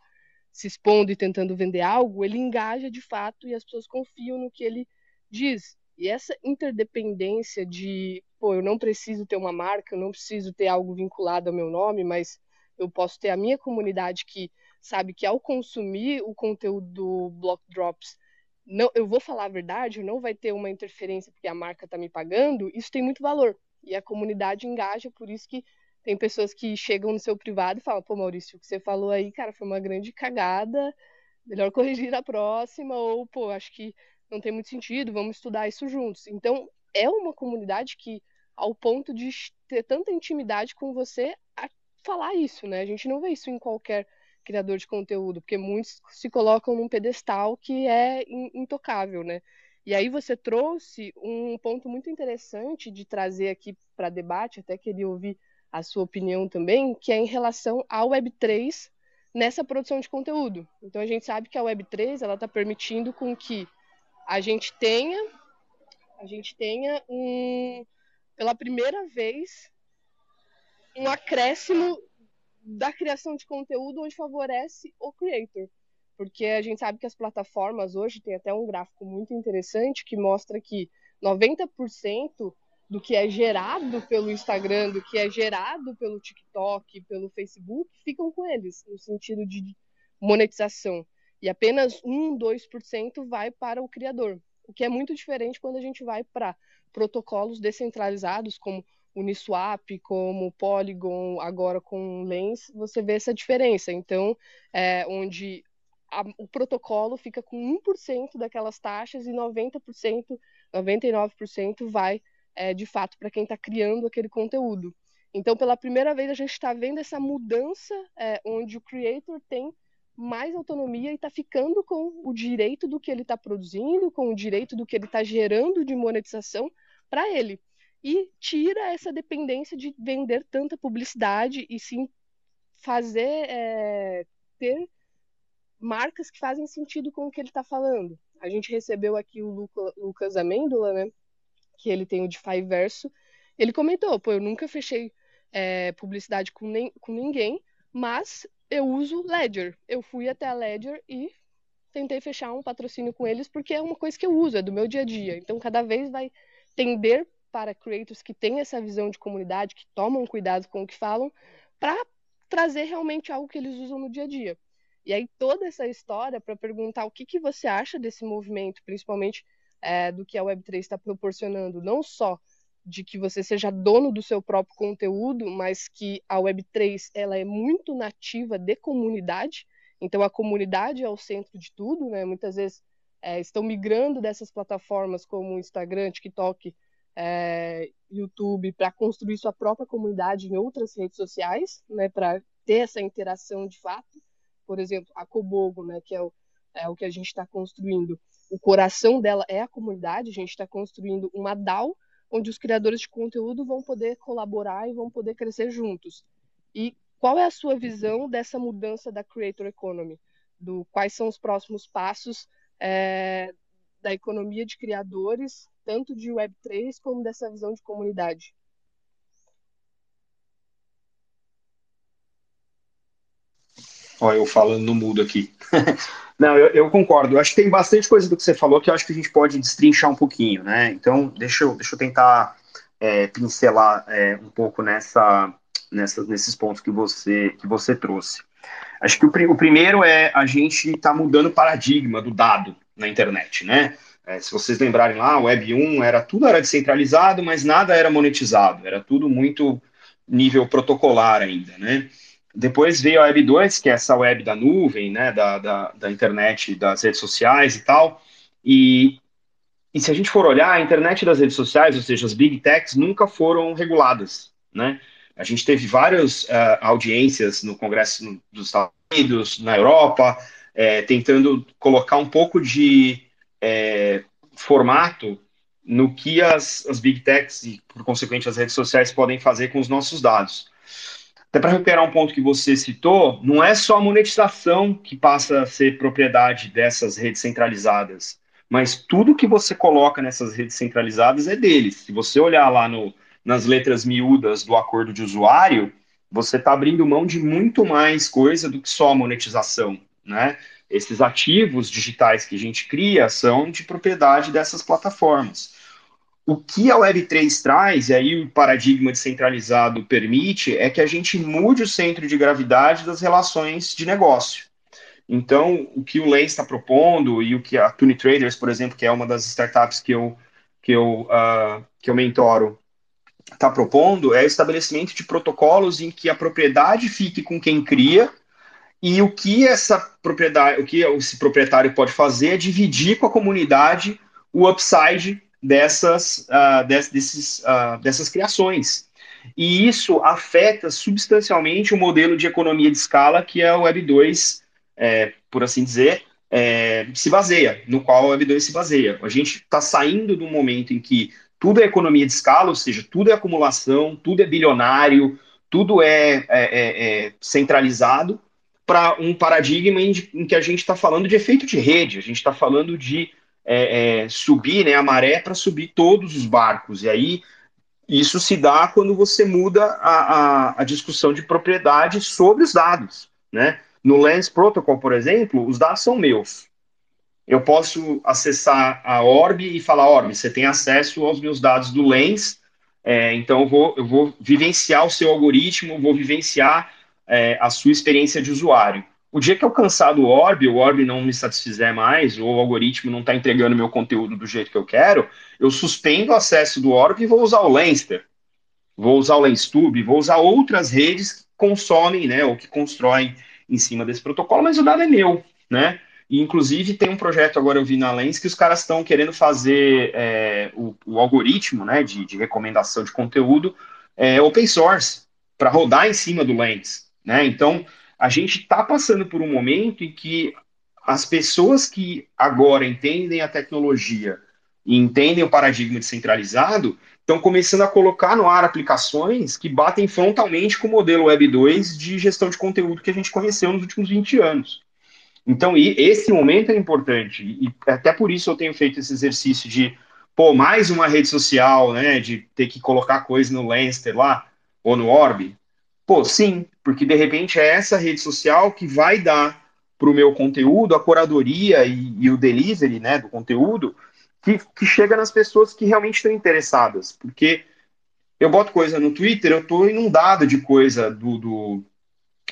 se expondo e tentando vender algo, ele engaja de fato e as pessoas confiam no que ele diz. E essa interdependência de, pô, eu não preciso ter uma marca, eu não preciso ter algo vinculado ao meu nome, mas eu posso ter a minha comunidade que sabe que ao consumir o conteúdo do Block Drops, não, eu vou falar a verdade, não vai ter uma interferência porque a marca está me pagando, isso tem muito valor. E a comunidade engaja, por isso que tem pessoas que chegam no seu privado e falam, pô, Maurício, o que você falou aí, cara, foi uma grande cagada, melhor corrigir a próxima, ou, pô, acho que não tem muito sentido, vamos estudar isso juntos. Então, é uma comunidade que, ao ponto de ter tanta intimidade com você, a falar isso, né? A gente não vê isso em qualquer criador de conteúdo, porque muitos se colocam num pedestal que é intocável, né? E aí você trouxe um ponto muito interessante de trazer aqui para debate, até queria ouvir a sua opinião também, que é em relação à Web3 nessa produção de conteúdo. Então a gente sabe que a Web3 ela está permitindo com que a gente tenha a gente tenha um pela primeira vez um acréscimo da criação de conteúdo onde favorece o creator. Porque a gente sabe que as plataformas hoje tem até um gráfico muito interessante que mostra que 90% do que é gerado pelo Instagram, do que é gerado pelo TikTok, pelo Facebook, ficam com eles, no sentido de monetização. E apenas 1, 2% vai para o criador. O que é muito diferente quando a gente vai para protocolos descentralizados, como Uniswap, como Polygon, agora com Lens, você vê essa diferença. Então, é, onde a, o protocolo fica com 1% daquelas taxas e 90%, 99% vai é, de fato para quem está criando aquele conteúdo. Então, pela primeira vez, a gente está vendo essa mudança é, onde o creator tem mais autonomia e está ficando com o direito do que ele está produzindo, com o direito do que ele está gerando de monetização para ele. E tira essa dependência de vender tanta publicidade e sim fazer é, ter marcas que fazem sentido com o que ele está falando. A gente recebeu aqui o Luca, Lucas Amêndola, né? Que ele tem o DeFi Verso. Ele comentou, pô, eu nunca fechei é, publicidade com, nem, com ninguém, mas eu uso Ledger. Eu fui até a Ledger e tentei fechar um patrocínio com eles porque é uma coisa que eu uso, é do meu dia a dia. Então, cada vez vai tender para creators que têm essa visão de comunidade, que tomam cuidado com o que falam, para trazer realmente algo que eles usam no dia a dia. E aí toda essa história para perguntar o que, que você acha desse movimento, principalmente é, do que a Web3 está proporcionando, não só de que você seja dono do seu próprio conteúdo, mas que a Web3 ela é muito nativa de comunidade, então a comunidade é o centro de tudo, né? Muitas vezes é, estão migrando dessas plataformas como Instagram, TikTok, é, YouTube para construir sua própria comunidade em outras redes sociais, né? Para ter essa interação de fato. Por exemplo, a Cobogo, né? Que é o, é o que a gente está construindo. O coração dela é a comunidade. A gente está construindo uma DAO onde os criadores de conteúdo vão poder colaborar e vão poder crescer juntos. E qual é a sua visão dessa mudança da creator economy? Do quais são os próximos passos é, da economia de criadores, tanto de Web3 como dessa visão de comunidade? Olha, eu falando no mudo aqui. [laughs] Não, eu, eu, concordo. Eu acho que tem bastante coisa do que você falou que eu acho que a gente pode destrinchar um pouquinho, né? Então, deixa eu, deixa eu tentar é, pincelar é, um pouco nessa, nessa, nesses pontos que você, que você trouxe. Acho que o, o primeiro é a gente tá mudando o paradigma do dado na internet, né? É, se vocês lembrarem lá, o Web 1 era tudo era descentralizado, mas nada era monetizado, era tudo muito nível protocolar ainda, né? Depois veio a Web 2, que é essa web da nuvem, né, da, da, da internet, das redes sociais e tal. E, e se a gente for olhar, a internet das redes sociais, ou seja, as big techs, nunca foram reguladas, né? A gente teve várias uh, audiências no Congresso dos Estados Unidos, na Europa, é, tentando colocar um pouco de é, formato no que as, as big techs e, por consequente, as redes sociais podem fazer com os nossos dados. Até para recuperar um ponto que você citou, não é só a monetização que passa a ser propriedade dessas redes centralizadas, mas tudo que você coloca nessas redes centralizadas é deles. Se você olhar lá no, nas letras miúdas do acordo de usuário, você está abrindo mão de muito mais coisa do que só a monetização, né? Esses ativos digitais que a gente cria são de propriedade dessas plataformas. O que a Web3 traz, e aí o paradigma descentralizado permite, é que a gente mude o centro de gravidade das relações de negócio. Então, o que o Lens está propondo e o que a Tune Traders, por exemplo, que é uma das startups que eu, que eu, uh, que eu mentoro, está propondo é o estabelecimento de protocolos em que a propriedade fique com quem cria e o que essa propriedade, o que esse proprietário pode fazer é dividir com a comunidade o upside dessas, uh, desses, uh, dessas criações. E isso afeta substancialmente o modelo de economia de escala que a Web 2, é, por assim dizer, é, se baseia, no qual a Web 2 se baseia. A gente está saindo um momento em que tudo é economia de escala, ou seja, tudo é acumulação, tudo é bilionário, tudo é, é, é, é centralizado, para um paradigma em que a gente está falando de efeito de rede, a gente está falando de é, é, subir né, a maré para subir todos os barcos. E aí isso se dá quando você muda a, a, a, discussão de propriedade sobre os dados. Né? No Lens Protocol, por exemplo, os dados são meus. Eu posso acessar a Orb e falar, Orb, você tem acesso aos meus dados do Lens, é, então eu vou, eu vou vivenciar o seu algoritmo, vou vivenciar é, a sua experiência de usuário. O dia que eu cansar do Orb, o Orb não me satisfizer mais, ou o algoritmo não está entregando meu conteúdo do jeito que eu quero, eu suspendo o acesso do Orb e vou usar o Lenster, vou usar o LensTube, vou usar outras redes que consomem, né, ou que constroem em cima desse protocolo, mas o dado é meu. né? E, inclusive, tem um projeto agora, eu vi na Lens, que os caras estão querendo fazer é, o, o, algoritmo né, de, de, recomendação de conteúdo é, open source, para rodar em cima do Lens. Né? Então, a gente está passando por um momento em que as pessoas que agora entendem a tecnologia e entendem o paradigma descentralizado estão começando a colocar no ar aplicações que batem frontalmente com o modelo Web 2 de gestão de conteúdo que a gente conheceu nos últimos 20 anos. Então, esse momento é importante, e até por isso eu tenho feito esse exercício de, pô, mais uma rede social, né, de ter que colocar coisa no Lenster lá, ou no Orb. Pô, sim, porque de repente é essa rede social que vai dar para o meu conteúdo a curadoria e, e, o delivery, né, do conteúdo, que, que chega nas pessoas que realmente estão interessadas, porque eu boto coisa no Twitter, eu estou inundado de coisa do, do,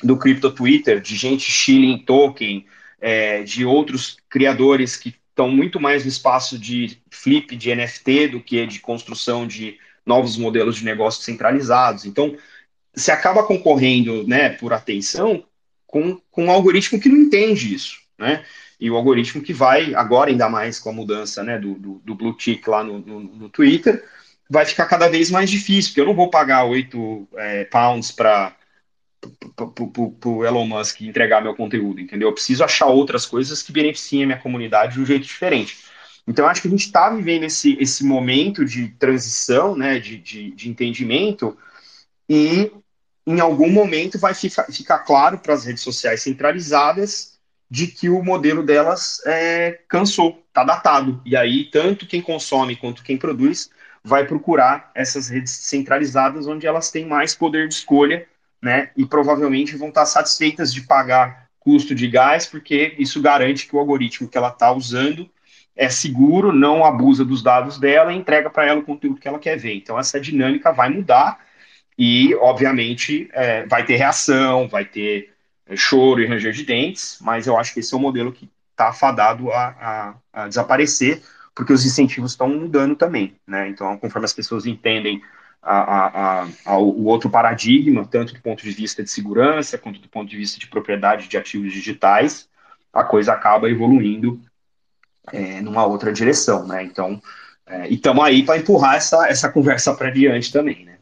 do Crypto Twitter, de gente shilling token, é, de outros criadores que estão muito mais no espaço de flip de NFT do que de construção de novos modelos de negócio centralizados. Então, se acaba concorrendo né, por atenção com, com um algoritmo que não entende isso. Né? E o algoritmo que vai, agora ainda mais com a mudança né, do, do, do blue tick lá no, no, no, Twitter, vai ficar cada vez mais difícil, porque eu não vou pagar 8 é, pounds para o Elon Musk entregar meu conteúdo, entendeu? Eu preciso achar outras coisas que beneficiem a minha comunidade de um jeito diferente. Então, acho que a gente está vivendo esse, esse momento de transição, né, de, de, de entendimento, e em algum momento vai ficar, claro para as redes sociais centralizadas de que o modelo delas é, cansou, está datado. E aí, tanto quem consome quanto quem produz vai procurar essas redes centralizadas onde elas têm mais poder de escolha, né? E provavelmente vão estar satisfeitas de pagar custo de gás, porque isso garante que o algoritmo que ela está usando é seguro, não abusa dos dados dela e entrega para ela o conteúdo que ela quer ver. Então, essa dinâmica vai mudar e, obviamente, é, vai ter reação, vai ter choro e ranger de dentes, mas eu acho que esse é um modelo que está fadado a, a, a, desaparecer, porque os incentivos estão mudando também, né? Então, conforme as pessoas entendem a, o outro paradigma, tanto do ponto de vista de segurança, quanto do ponto de vista de propriedade de ativos digitais, a coisa acaba evoluindo é, numa outra direção, né? Então, é, e estamos aí para empurrar essa, essa conversa para diante também, né?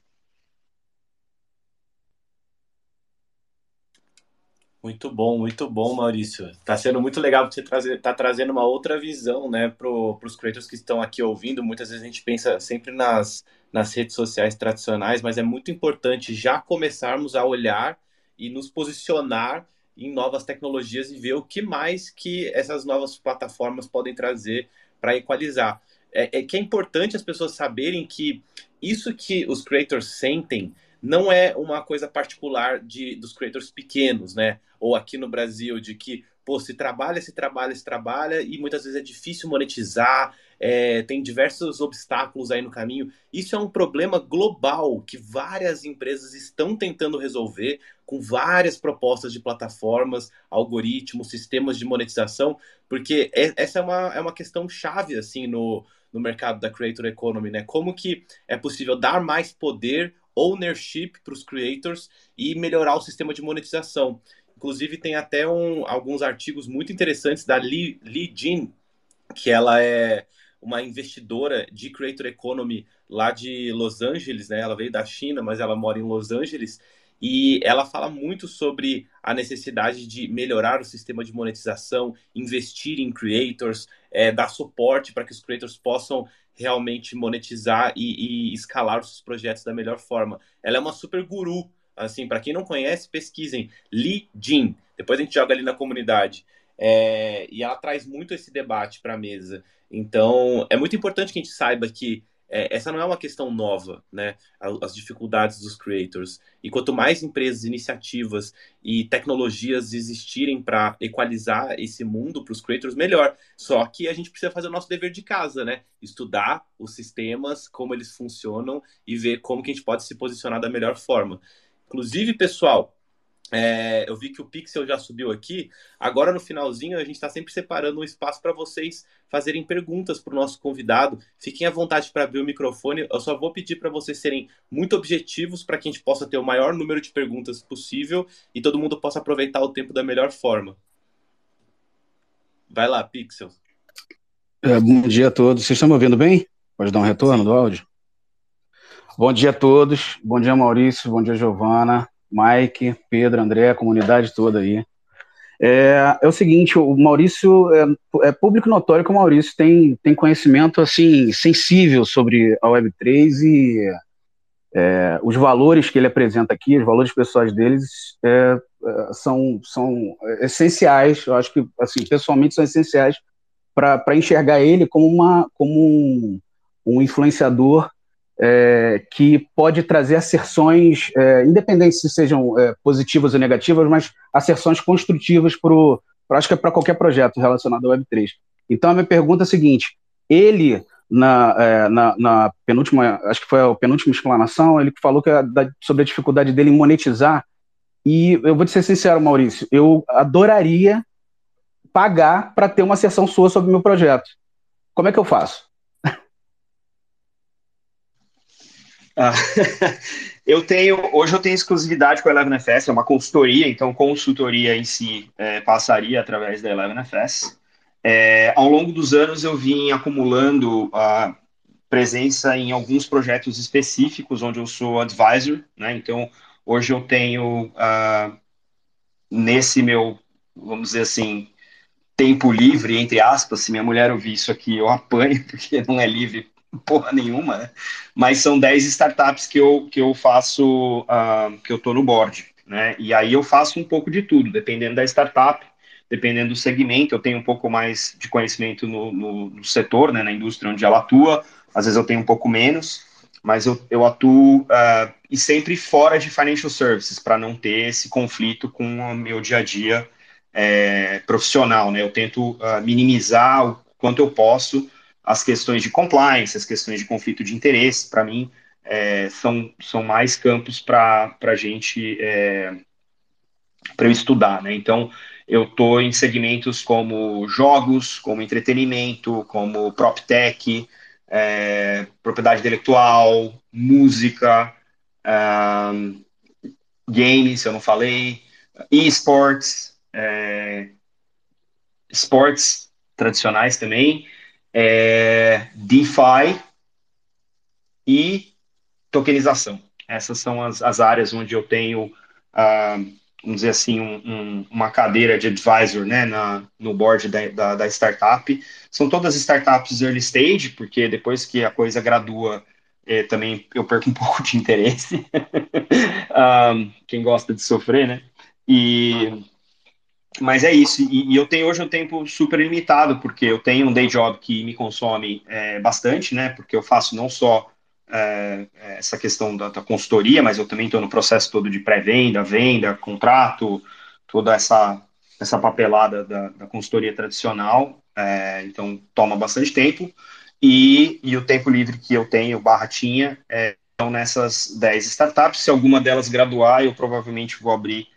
Muito bom, muito bom, Maurício. Tá sendo muito legal você trazer, tá trazendo uma outra visão, né, para os creators que estão aqui ouvindo. Muitas vezes a gente pensa sempre nas, nas redes sociais tradicionais, mas é muito importante já começarmos a olhar e nos posicionar em novas tecnologias e ver o que mais que essas novas plataformas podem trazer para equalizar. É, é que é importante as pessoas saberem que isso que os creators sentem não é uma coisa particular de, dos creators pequenos, né? Ou aqui no Brasil, de que, pô, se trabalha, se trabalha, se trabalha, e muitas vezes é difícil monetizar, é, tem diversos obstáculos aí no caminho. Isso é um problema global que várias empresas estão tentando resolver com várias propostas de plataformas, algoritmos, sistemas de monetização, porque é, essa é uma, é uma questão chave, assim, no, no mercado da creator economy, né? Como que é possível dar mais poder ownership para os creators e melhorar o sistema de monetização. Inclusive, tem até um, alguns artigos muito interessantes da Lee, Lee Jin, que ela é uma investidora de creator economy lá de Los Angeles, né? Ela veio da China, mas ela mora em Los Angeles. E ela fala muito sobre a necessidade de melhorar o sistema de monetização, investir em creators, é, dar suporte para que os creators possam realmente monetizar e, e escalar os seus projetos da melhor forma. Ela é uma super guru, assim, para quem não conhece, pesquisem Li Jin. Depois a gente joga ali na comunidade. É, e ela traz muito esse debate para a mesa. Então, é muito importante que a gente saiba que é, essa não é uma questão nova, né? As dificuldades dos creators. E quanto mais empresas, iniciativas e tecnologias existirem para equalizar esse mundo para os creators, melhor. Só que a gente precisa fazer o nosso dever de casa, né? Estudar os sistemas, como eles funcionam e ver como que a gente pode se posicionar da melhor forma. Inclusive, pessoal, é, eu vi que o Pixel já subiu aqui. Agora, no finalzinho, a gente está sempre separando um espaço para vocês fazerem perguntas para o nosso convidado. Fiquem à vontade para abrir o microfone. Eu só vou pedir para vocês serem muito objetivos para que a gente possa ter o maior número de perguntas possível e todo mundo possa aproveitar o tempo da melhor forma. Vai lá, Pixel. É, bom dia a todos. Vocês estão me ouvindo bem? Pode dar um retorno do áudio? Bom dia a todos. Bom dia, Maurício. Bom dia, Giovana, Mike, Pedro, André, a comunidade toda aí. É, é o seguinte, o Maurício é, é, público notório que o Maurício tem, tem conhecimento assim sensível sobre a Web3 e é, os valores que ele apresenta aqui, os valores pessoais deles é, é são, são essenciais. Eu acho que assim pessoalmente são essenciais para enxergar ele como uma como um, um influenciador é, que pode trazer asserções, é, independente se sejam é, positivas ou negativas, mas asserções construtivas para acho que é para qualquer projeto relacionado ao Web3. Então a minha pergunta é a seguinte: ele na, é, na, na, penúltima, acho que foi a penúltima explanação, ele falou que da, sobre a dificuldade dele em monetizar. E eu vou te ser sincero, Maurício, eu adoraria pagar para ter uma sessão sua sobre o meu projeto. Como é que eu faço? Ah, [laughs] eu tenho, hoje eu tenho exclusividade com a Eleven FS, é uma consultoria, então consultoria em si é, passaria através da Eleven FS. É, ao longo dos anos eu vim acumulando a presença em alguns projetos específicos onde eu sou advisor, né? Então hoje eu tenho uh, nesse meu, vamos dizer assim, tempo livre entre aspas. Se minha mulher ouvir isso aqui, eu apanho [laughs] porque não é livre porra nenhuma, né? Mas são 10 startups que eu, que eu faço, uh, que eu tô no board, né? E aí eu faço um pouco de tudo, dependendo da startup, dependendo do segmento, eu tenho um pouco mais de conhecimento no, no, no setor, né, na indústria onde ela atua, às vezes eu tenho um pouco menos, mas eu, eu atuo uh, e sempre fora de financial services, para não ter esse conflito com o meu dia a dia é, profissional, né? Eu tento uh, minimizar o quanto eu posso as questões de compliance, as questões de conflito de interesse, para mim, é, são, são mais campos para a gente, é, para eu estudar, né? Então, eu estou em segmentos como jogos, como entretenimento, como prop tech, é, propriedade intelectual, música, um, games, eu não falei, esports, é, esportes tradicionais também, é, DeFi e tokenização. Essas são as, as áreas onde eu tenho, uh, vamos dizer assim, um, um, uma cadeira de advisor né, na, no board da, da, da, startup. São todas startups early stage, porque depois que a coisa gradua, eh, também eu perco um [laughs] pouco de interesse. um, [laughs] ah, quem gosta de sofrer, né? E mas é isso, e, e, eu tenho hoje um tempo super limitado, porque eu tenho um day job que me consome é, bastante, né? Porque eu faço não só é, essa questão da, da, consultoria, mas eu também estou no processo todo de pré-venda, venda, contrato, toda essa, essa papelada da, da consultoria tradicional, é, então toma bastante tempo, e, e o tempo livre que eu tenho, barra tinha, é, são nessas 10 startups, se alguma delas graduar, eu provavelmente vou abrir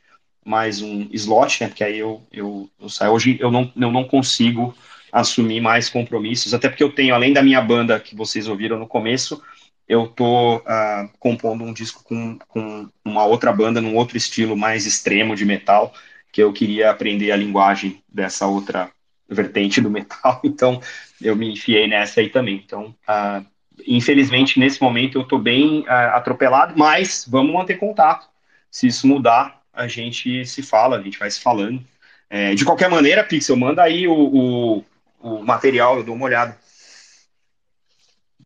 mais um slot, né? Porque aí eu, eu, eu saio. Hoje eu não, eu não consigo assumir mais compromissos, até porque eu tenho, além da minha banda que vocês ouviram no começo, eu tô uh, compondo um disco com, com uma outra banda, num outro estilo mais extremo de metal, que eu queria aprender a linguagem dessa outra vertente do metal, [laughs] então eu me enfiei nessa aí também. Então, uh, infelizmente, nesse momento eu tô bem uh, atropelado, mas vamos manter contato. Se isso mudar, a gente se fala, a gente vai se falando. É, de qualquer maneira, Pixel, manda aí o, o, o, material, eu dou uma olhada.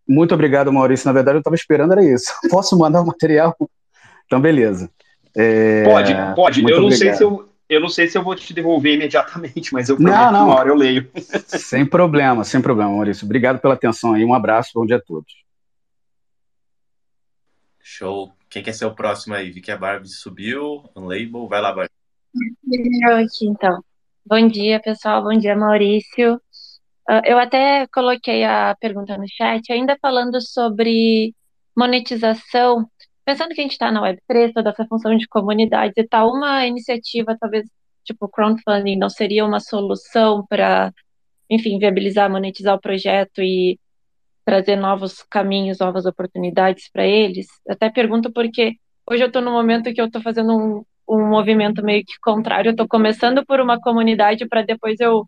Muito obrigado, Maurício. Na verdade, eu estava esperando era isso. [laughs] Posso mandar o material? Então, beleza. É... Pode, pode. eu não sei se eu, eu não sei se eu vou te devolver imediatamente, mas eu prometo não, não. uma hora eu leio. [laughs] Sem problema, sem problema, Maurício. Obrigado pela atenção aí. Um abraço, bom dia a todos. Show. Quem quer ser o próximo aí? Vi que a Barbie subiu, um label. Vai lá, Barbie. Aqui, então. Bom dia, pessoal. Bom dia, Maurício. Uh, eu até coloquei a pergunta no chat, ainda falando sobre monetização. Pensando que a gente está na Web3, toda essa função de comunidades e tal, uma iniciativa, talvez, tipo crowdfunding, não seria uma solução para, enfim, viabilizar, monetizar o projeto e trazer novos caminhos, novas oportunidades para eles. Até pergunto porque hoje eu estou no momento que eu estou fazendo um, um movimento meio que contrário. Eu estou começando por uma comunidade para depois eu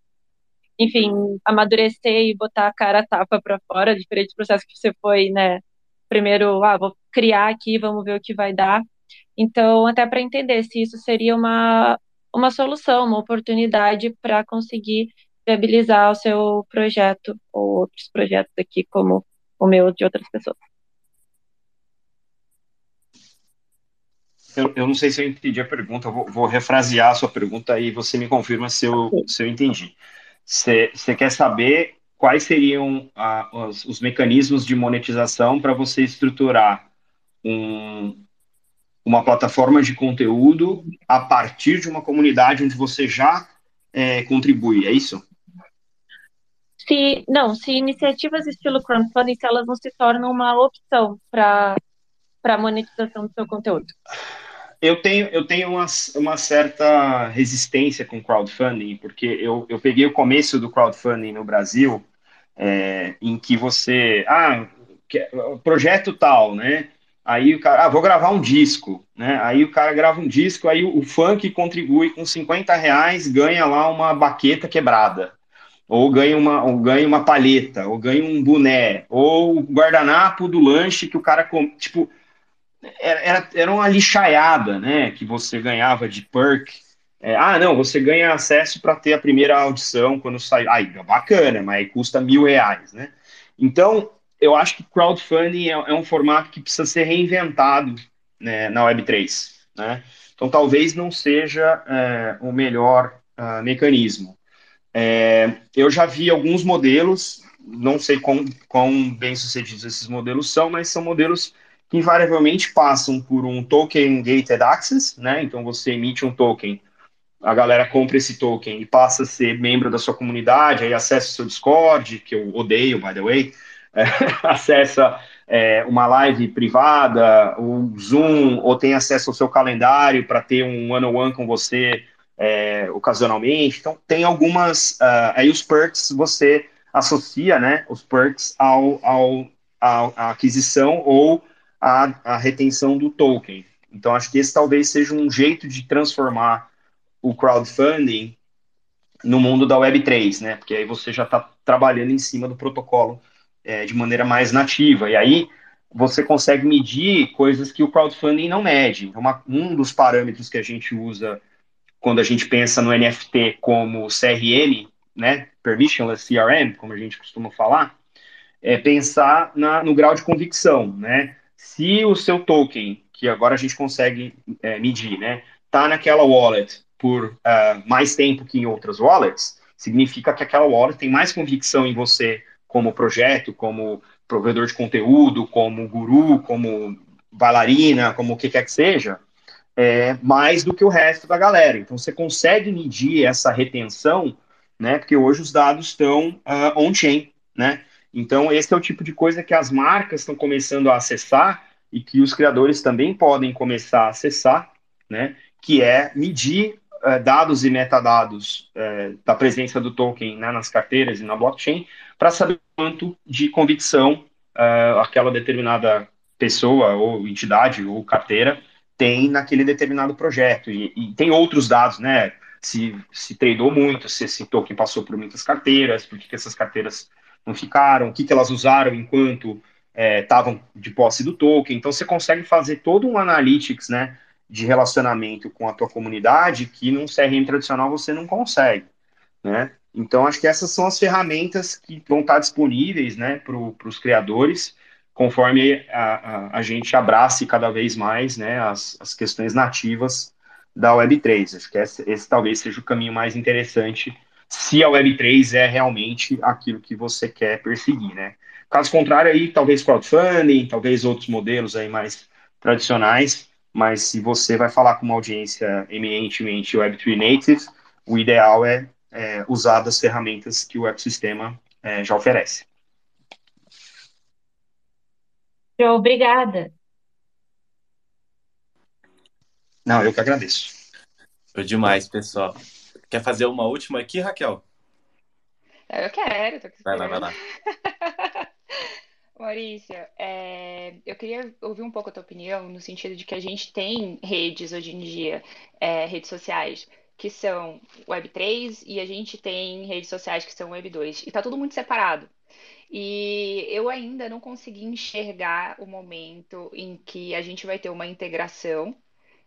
enfim, amadurecer e botar a cara a tapa para fora, diferente do processo que você foi, né? Primeiro, ah, vou criar aqui, vamos ver o que vai dar. Então, até para entender se isso seria uma, uma solução, uma oportunidade para conseguir viabilizar o seu projeto ou outros projetos aqui, como o meu de outras pessoas. Eu, eu não sei se eu entendi a pergunta, vou, vou refrasear a sua pergunta e você me confirma se eu, se eu entendi. Você quer saber quais seriam ah, os, os, mecanismos de monetização para você estruturar um, uma plataforma de conteúdo a partir de uma comunidade onde você já é, contribui, é isso? Se, não, se iniciativas estilo crowdfunding, se elas não se tornam uma opção para a monetização do seu conteúdo eu tenho, eu tenho uma, uma certa resistência com crowdfunding, porque eu, eu peguei o começo do crowdfunding no Brasil, é, em que você, ah, projeto tal, né? Aí o cara, ah, vou gravar um disco, né? Aí o cara grava um disco, aí o, o funk contribui com 50 reais, ganha lá uma baqueta quebrada, ou ganha uma, ou ganha uma palheta, ou ganha um boné, ou o guardanapo do lanche que o cara, tipo, era, era uma lixaiada, né, que você ganhava de perk. É, ah, não, você ganha acesso para ter a primeira audição quando sai. Ai, bacana, mas custa mil reais, né? Então, eu acho que crowdfunding é, é um formato que precisa ser reinventado né, na Web3, né? Então, talvez não seja é, o melhor uh, mecanismo. É, eu já vi alguns modelos, não sei quão, quão bem sucedidos esses modelos são, mas são modelos que invariavelmente passam por um token gated access, né? Então você emite um token, a galera compra esse token e passa a ser membro da sua comunidade, aí acessa o seu Discord, que eu odeio, by the way, [laughs] é, acessa é, uma live privada, o Zoom, ou tem acesso ao seu calendário para ter um one-on-one com você é, ocasionalmente. Então, tem algumas. Uh, aí os perks você associa, né? Os perks ao, ao, à aquisição ou a, a retenção do token. Então, acho que esse talvez seja um jeito de transformar o crowdfunding no mundo da Web3, né? Porque aí você já está trabalhando em cima do protocolo é, de maneira mais nativa. E aí você consegue medir coisas que o crowdfunding não mede. Então, uma, um dos parâmetros que a gente usa quando a gente pensa no NFT como CRM, né? Permissionless CRM, como a gente costuma falar, é pensar na, no grau de convicção, né? Se o seu token, que agora a gente consegue é, medir, né, tá naquela wallet por uh, mais tempo que em outras wallets, significa que aquela wallet tem mais convicção em você como projeto, como provedor de conteúdo, como guru, como bailarina, como o que quer que seja, é, mais do que o resto da galera. Então você consegue medir essa retenção, né? Porque hoje os dados estão uh, on-chain, né? Então, esse é o tipo de coisa que as marcas estão começando a acessar e que os criadores também podem começar a acessar, né? Que é medir uh, dados e metadados uh, da presença do token né, nas carteiras e na blockchain para saber quanto de convicção aquela determinada pessoa ou entidade ou carteira tem naquele determinado projeto. E, e tem outros dados, né? Se, se tradou muito, se esse token passou por muitas carteiras, por que essas carteiras não ficaram, o que, que elas usaram enquanto estavam é, de posse do token. Então você consegue fazer todo um analytics, né, de relacionamento com a tua comunidade que num CRM tradicional você não consegue, né? Então acho que essas são as ferramentas que vão estar disponíveis, né, para os criadores, conforme a, a, a, gente abrace cada vez mais, né, as, as questões nativas da Web3. Acho que esse, esse talvez seja o caminho mais interessante se a Web3 é realmente aquilo que você quer perseguir, né? Caso contrário, aí talvez crowdfunding, talvez outros modelos aí mais tradicionais, mas se você vai falar com uma audiência eminentemente Web3 native, o ideal é, é usar das ferramentas que o ecossistema é, já oferece. Obrigada. Não, eu que agradeço. Foi demais, pessoal. Quer fazer uma última aqui, Raquel? Eu quero, tô Vai lá, vai lá. [laughs] Maurício, é, eu queria ouvir um pouco a tua opinião no sentido de que a gente tem redes hoje em dia, é, redes sociais, que são Web 3 e a gente tem redes sociais que são Web 2. E está tudo muito separado. E eu ainda não consegui enxergar o momento em que a gente vai ter uma integração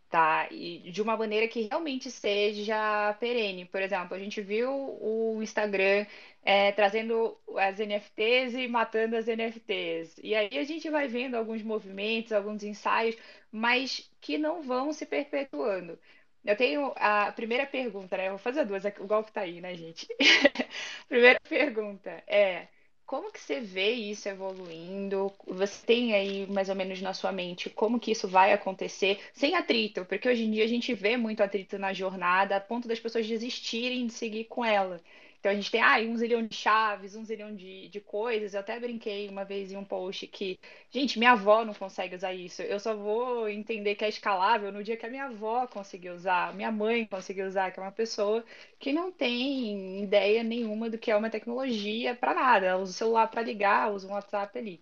tá? E de uma maneira que realmente seja perene. Por exemplo, a gente viu o Instagram é, trazendo as NFTs e matando as NFTs. E aí a gente vai vendo alguns movimentos, alguns ensaios, mas que não vão se perpetuando. Eu tenho a primeira pergunta, né? Eu vou fazer duas, o golpe tá aí, né, gente? [laughs] primeira pergunta é como que você vê isso evoluindo? Você tem aí mais ou menos na sua mente como que isso vai acontecer sem atrito? Porque hoje em dia a gente vê muito atrito na jornada a ponto das pessoas desistirem de seguir com ela. Então a gente tem ah, um zilhão de chaves, um zilhão de, de coisas. Eu até brinquei uma vez em um post que, gente, minha avó não consegue usar isso. Eu só vou entender que é escalável no dia que a minha avó conseguir usar, minha mãe conseguir usar, que é uma pessoa que não tem ideia nenhuma do que é uma tecnologia para nada. Ela usa o celular para ligar, usa um WhatsApp ali.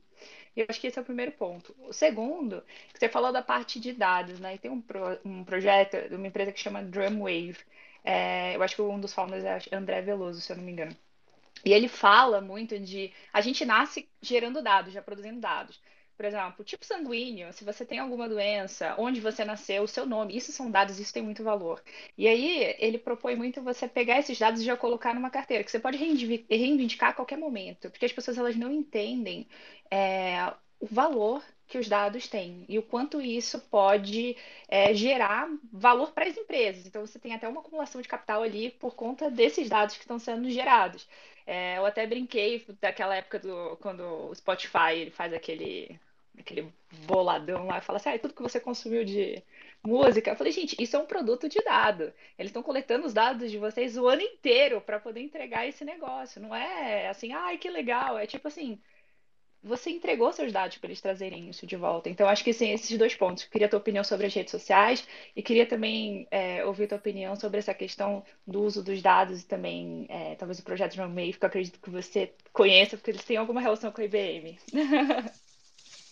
Eu acho que esse é o primeiro ponto. O segundo, você falou da parte de dados, né? E tem um, pro, um projeto de uma empresa que chama Drumwave é, eu acho que um dos founders é André Veloso, se eu não me engano. E ele fala muito de. A gente nasce gerando dados, já produzindo dados. Por exemplo, tipo sanguíneo, se você tem alguma doença, onde você nasceu, o seu nome, isso são dados, isso tem muito valor. E aí ele propõe muito você pegar esses dados e já colocar numa carteira, que você pode reivindicar a qualquer momento, porque as pessoas elas não entendem é, o valor que os dados têm e o quanto isso pode é, gerar valor para as empresas. Então, você tem até uma acumulação de capital ali por conta desses dados que estão sendo gerados. É, eu até brinquei daquela época do, quando o Spotify ele faz aquele, aquele boladão lá e fala assim: ah, tudo que você consumiu de música. Eu falei, gente, isso é um produto de dado. Eles estão coletando os dados de vocês o ano inteiro para poder entregar esse negócio. Não é assim, ai, que legal. É tipo assim você entregou seus dados para eles trazerem isso de volta. Então, acho que sim, esses dois pontos. Queria a tua opinião sobre as redes sociais e queria também é, ouvir a tua opinião sobre essa questão do uso dos dados e também, é, talvez, o projeto de Meio, que eu acredito que você conheça, porque eles têm alguma relação com a IBM.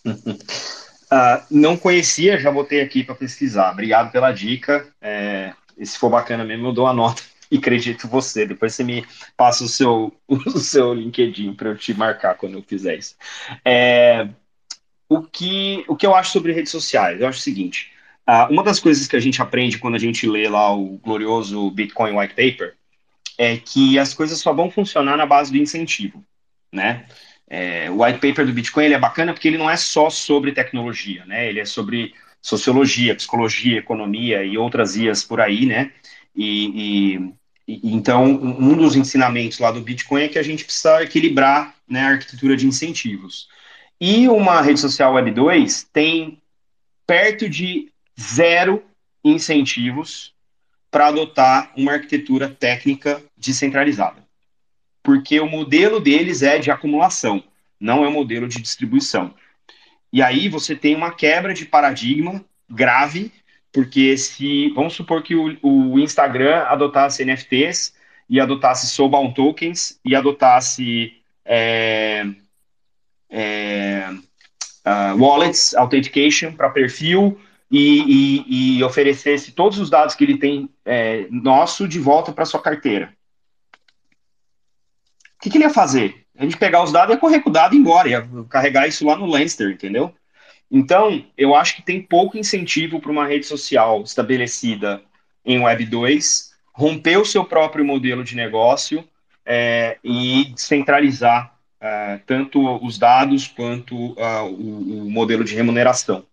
uh, [laughs] não conhecia, já botei aqui para pesquisar. Obrigado pela dica. É, e se for bacana mesmo, eu dou a nota e acredito você. Depois você me passa o seu, [laughs] o seu LinkedIn para eu te marcar quando eu fizer isso. É, o, que, o que eu acho sobre redes sociais? Eu acho o seguinte: uh, uma das coisas que a gente aprende quando a gente lê lá o glorioso Bitcoin White Paper é que as coisas só vão funcionar na base do incentivo, né? É, o white paper do Bitcoin ele é bacana porque ele não é só sobre tecnologia, né? Ele é sobre sociologia, psicologia, economia e outras ias por aí, né? E, e, e, então, um dos ensinamentos lá do Bitcoin é que a gente precisa equilibrar né, a arquitetura de incentivos. E uma rede social Web 2 tem perto de zero incentivos para adotar uma arquitetura técnica descentralizada. Porque o modelo deles é de acumulação, não é um modelo de distribuição. E aí você tem uma quebra de paradigma grave porque se, vamos supor que o, o Instagram adotasse NFTs e adotasse Soulbound Tokens e adotasse é, é, uh, wallets, authentication para perfil e, e, e, oferecesse todos os dados que ele tem é, nosso de volta para sua carteira. O que, que, ele ia fazer? A gente pegar os dados e correr com o dado e ir embora, ia carregar isso lá no Lancer, entendeu? Então, eu acho que tem pouco incentivo para uma rede social estabelecida em Web 2 romper o seu próprio modelo de negócio é, e centralizar é, tanto os dados quanto uh, o, o, modelo de remuneração.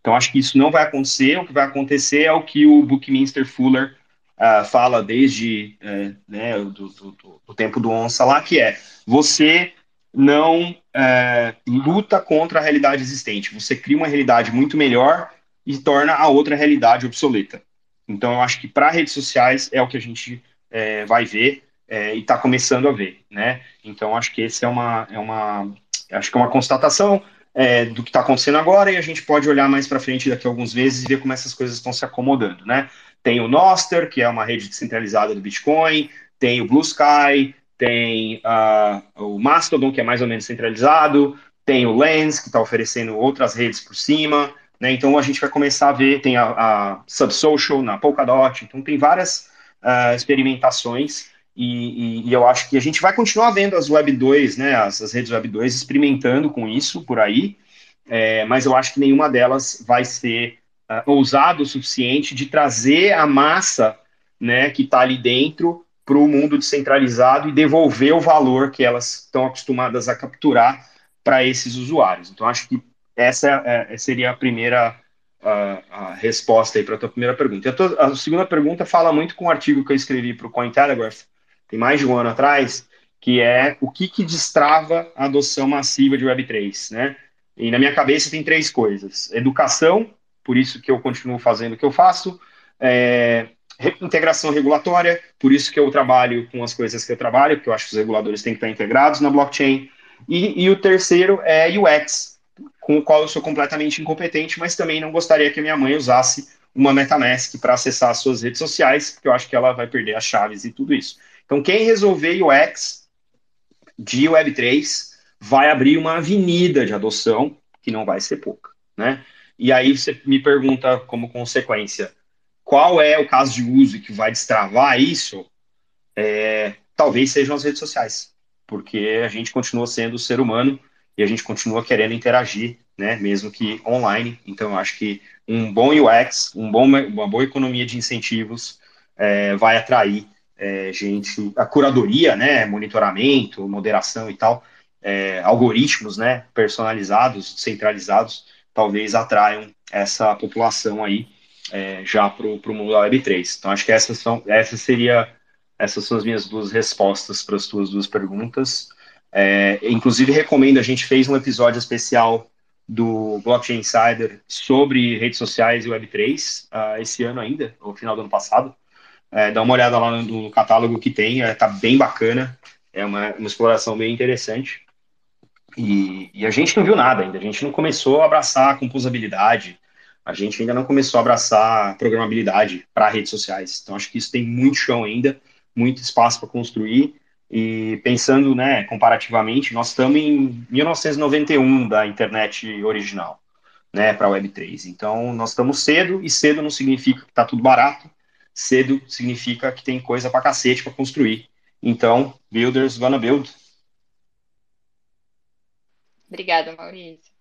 Então, acho que isso não vai acontecer. O que vai acontecer é o que o Buckminster Fuller uh, fala desde uh, né, do, do, do, tempo do Onça lá, que é você não é, luta contra a realidade existente. Você cria uma realidade muito melhor e torna a outra realidade obsoleta. Então, eu acho que para redes sociais é o que a gente é, vai ver é, e está começando a ver, né? Então, acho que esse é uma, é uma, acho que é uma constatação é, do que está acontecendo agora e a gente pode olhar mais para frente daqui a alguns meses e ver como essas coisas estão se acomodando, né? Tem o Noster, que é uma rede descentralizada do Bitcoin, tem o Blue Sky, tem uh, o Mastodon, que é mais ou menos centralizado, tem o Lens, que está oferecendo outras redes por cima, né? Então a gente vai começar a ver, tem a, a Subsocial na Polkadot, então tem várias uh, experimentações e, e, e, eu acho que a gente vai continuar vendo as Web 2, né, as, as redes Web 2 experimentando com isso por aí, é, mas eu acho que nenhuma delas vai ser uh, ousado o suficiente de trazer a massa né, que está ali dentro para o mundo descentralizado e devolver o valor que elas estão acostumadas a capturar para esses usuários. Então, acho que essa é, seria a primeira a, a resposta para a tua primeira pergunta. Tô, a segunda pergunta fala muito com o um artigo que eu escrevi para o Cointelegraph, tem mais de um ano atrás, que é o que, que destrava a adoção massiva de Web3, né? E na minha cabeça tem três coisas. Educação, por isso que eu continuo fazendo o que eu faço. É, integração regulatória, por isso que eu trabalho com as coisas que eu trabalho, porque eu acho que os reguladores têm que estar integrados na blockchain. E, e o terceiro é UX, com o qual eu sou completamente incompetente, mas também não gostaria que a minha mãe usasse uma MetaMask para acessar as suas redes sociais, porque eu acho que ela vai perder as chaves e tudo isso. Então, quem resolver UX de Web3 vai abrir uma avenida de adoção, que não vai ser pouca, né? E aí você me pergunta como consequência, qual é o caso de uso que vai destravar isso? É, talvez sejam as redes sociais, porque a gente continua sendo ser humano e a gente continua querendo interagir, né, mesmo que online. Então, acho que um bom UX, um bom, uma boa economia de incentivos é, vai atrair é, gente, a curadoria, né, monitoramento, moderação e tal, é, algoritmos, né, personalizados, centralizados, talvez atraiam essa população aí é, já para o mundo da Web3. Então, acho que essas são, essas seria, essas são as minhas duas respostas para as tuas duas perguntas. É, inclusive, recomendo, a gente fez um episódio especial do Blockchain Insider sobre redes sociais e Web3 uh, ah, esse ano ainda, no final do ano passado. É, dá uma olhada lá no, no catálogo que tem, é, tá bem bacana, é uma, uma exploração bem interessante. E, e, a gente não viu nada ainda, a gente não começou a abraçar a composabilidade, a gente ainda não começou a abraçar programabilidade para redes sociais. Então, acho que isso tem muito chão ainda, muito espaço para construir. E pensando, né, comparativamente, nós estamos em 1991 da internet original, né, para a Web3. Então, nós estamos cedo, e cedo não significa que está tudo barato, cedo significa que tem coisa para cacete para construir. Então, builders gonna build. Obrigada, Maurício.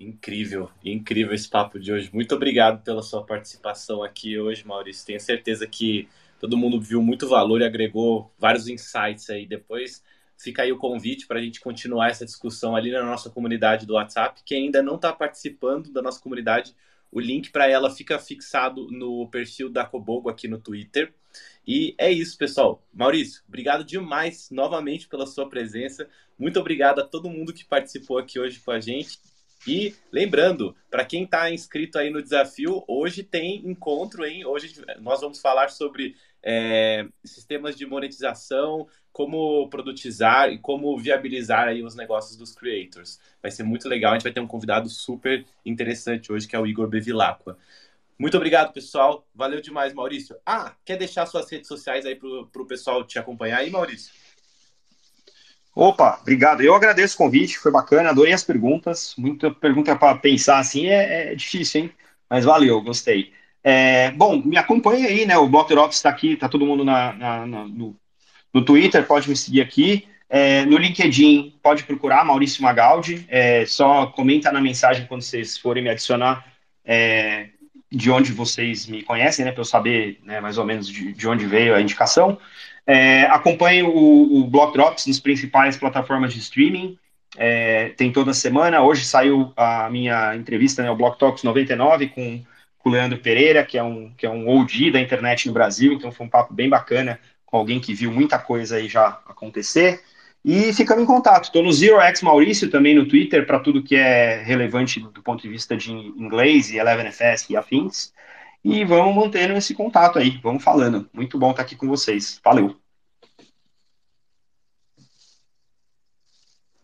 Incrível, incrível esse papo de hoje. Muito obrigado pela sua participação aqui hoje, Maurício. Tenho certeza que todo mundo viu muito valor e agregou vários insights aí. Depois fica aí o convite para a gente continuar essa discussão ali na nossa comunidade do WhatsApp. Quem ainda não está participando da nossa comunidade, o link para ela fica fixado no perfil da Cobogo aqui no Twitter. E é isso, pessoal. Maurício, obrigado demais novamente pela sua presença. Muito obrigado a todo mundo que participou aqui hoje com a gente. E lembrando, para quem está inscrito aí no desafio, hoje tem encontro, hein? Hoje nós vamos falar sobre é, sistemas de monetização, como produtizar e como viabilizar aí os negócios dos creators. Vai ser muito legal, a gente vai ter um convidado super interessante hoje, que é o Igor Bevilacqua. Muito obrigado, pessoal. Valeu demais, Maurício. Ah, quer deixar suas redes sociais aí para o pessoal te acompanhar aí, Maurício? Opa, obrigado. Eu agradeço o convite, foi bacana, adorei as perguntas. Muita pergunta para pensar assim é, é, difícil, hein? Mas valeu, gostei. É, bom, me acompanha aí, né? O Block Drops está aqui, tá todo mundo na, na, na, no, no Twitter, pode me seguir aqui. É, no LinkedIn, pode procurar Maurício Magaldi. É, só comenta na mensagem quando vocês forem me adicionar é, de onde vocês me conhecem, né? Para eu saber né, mais ou menos de, de onde veio a indicação. É, acompanhe o, o Block Drops nas principais plataformas de streaming. É, tem toda semana. Hoje saiu a minha entrevista, né, o Block Talks 99, com, com o Leandro Pereira, que é, um, que é um OG da internet no Brasil. Então foi um papo bem bacana com alguém que viu muita coisa aí já acontecer. E ficando em contato. Estou no ZeroX Maurício também no Twitter para tudo que é relevante do ponto de vista de inglês e 11FS e afins. E vamos mantendo esse contato aí, vamos falando. Muito bom estar aqui com vocês. Valeu.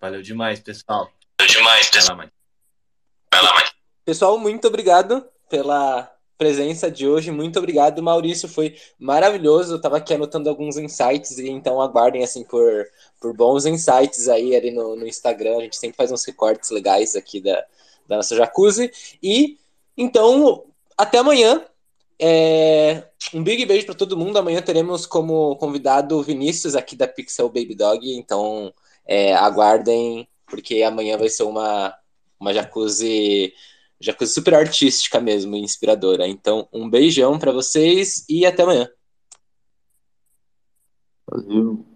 Valeu demais, pessoal. Valeu demais, pessoal. Vai lá, Vai lá, mãe. Pessoal, muito obrigado pela presença de hoje. Muito obrigado, Maurício. Foi maravilhoso. Eu estava aqui anotando alguns insights, e então aguardem assim por, por bons insights aí ali no, no Instagram. A gente sempre faz uns recortes legais aqui da, da nossa jacuzzi. E então até amanhã é, um big beijo para todo mundo. Amanhã teremos como convidado o Vinícius aqui da Pixel Baby Dog. Então é, aguardem, porque amanhã vai ser uma, uma jacuzzi, jacuzzi super artística mesmo, inspiradora. Então um beijão para vocês e até amanhã. Valeu.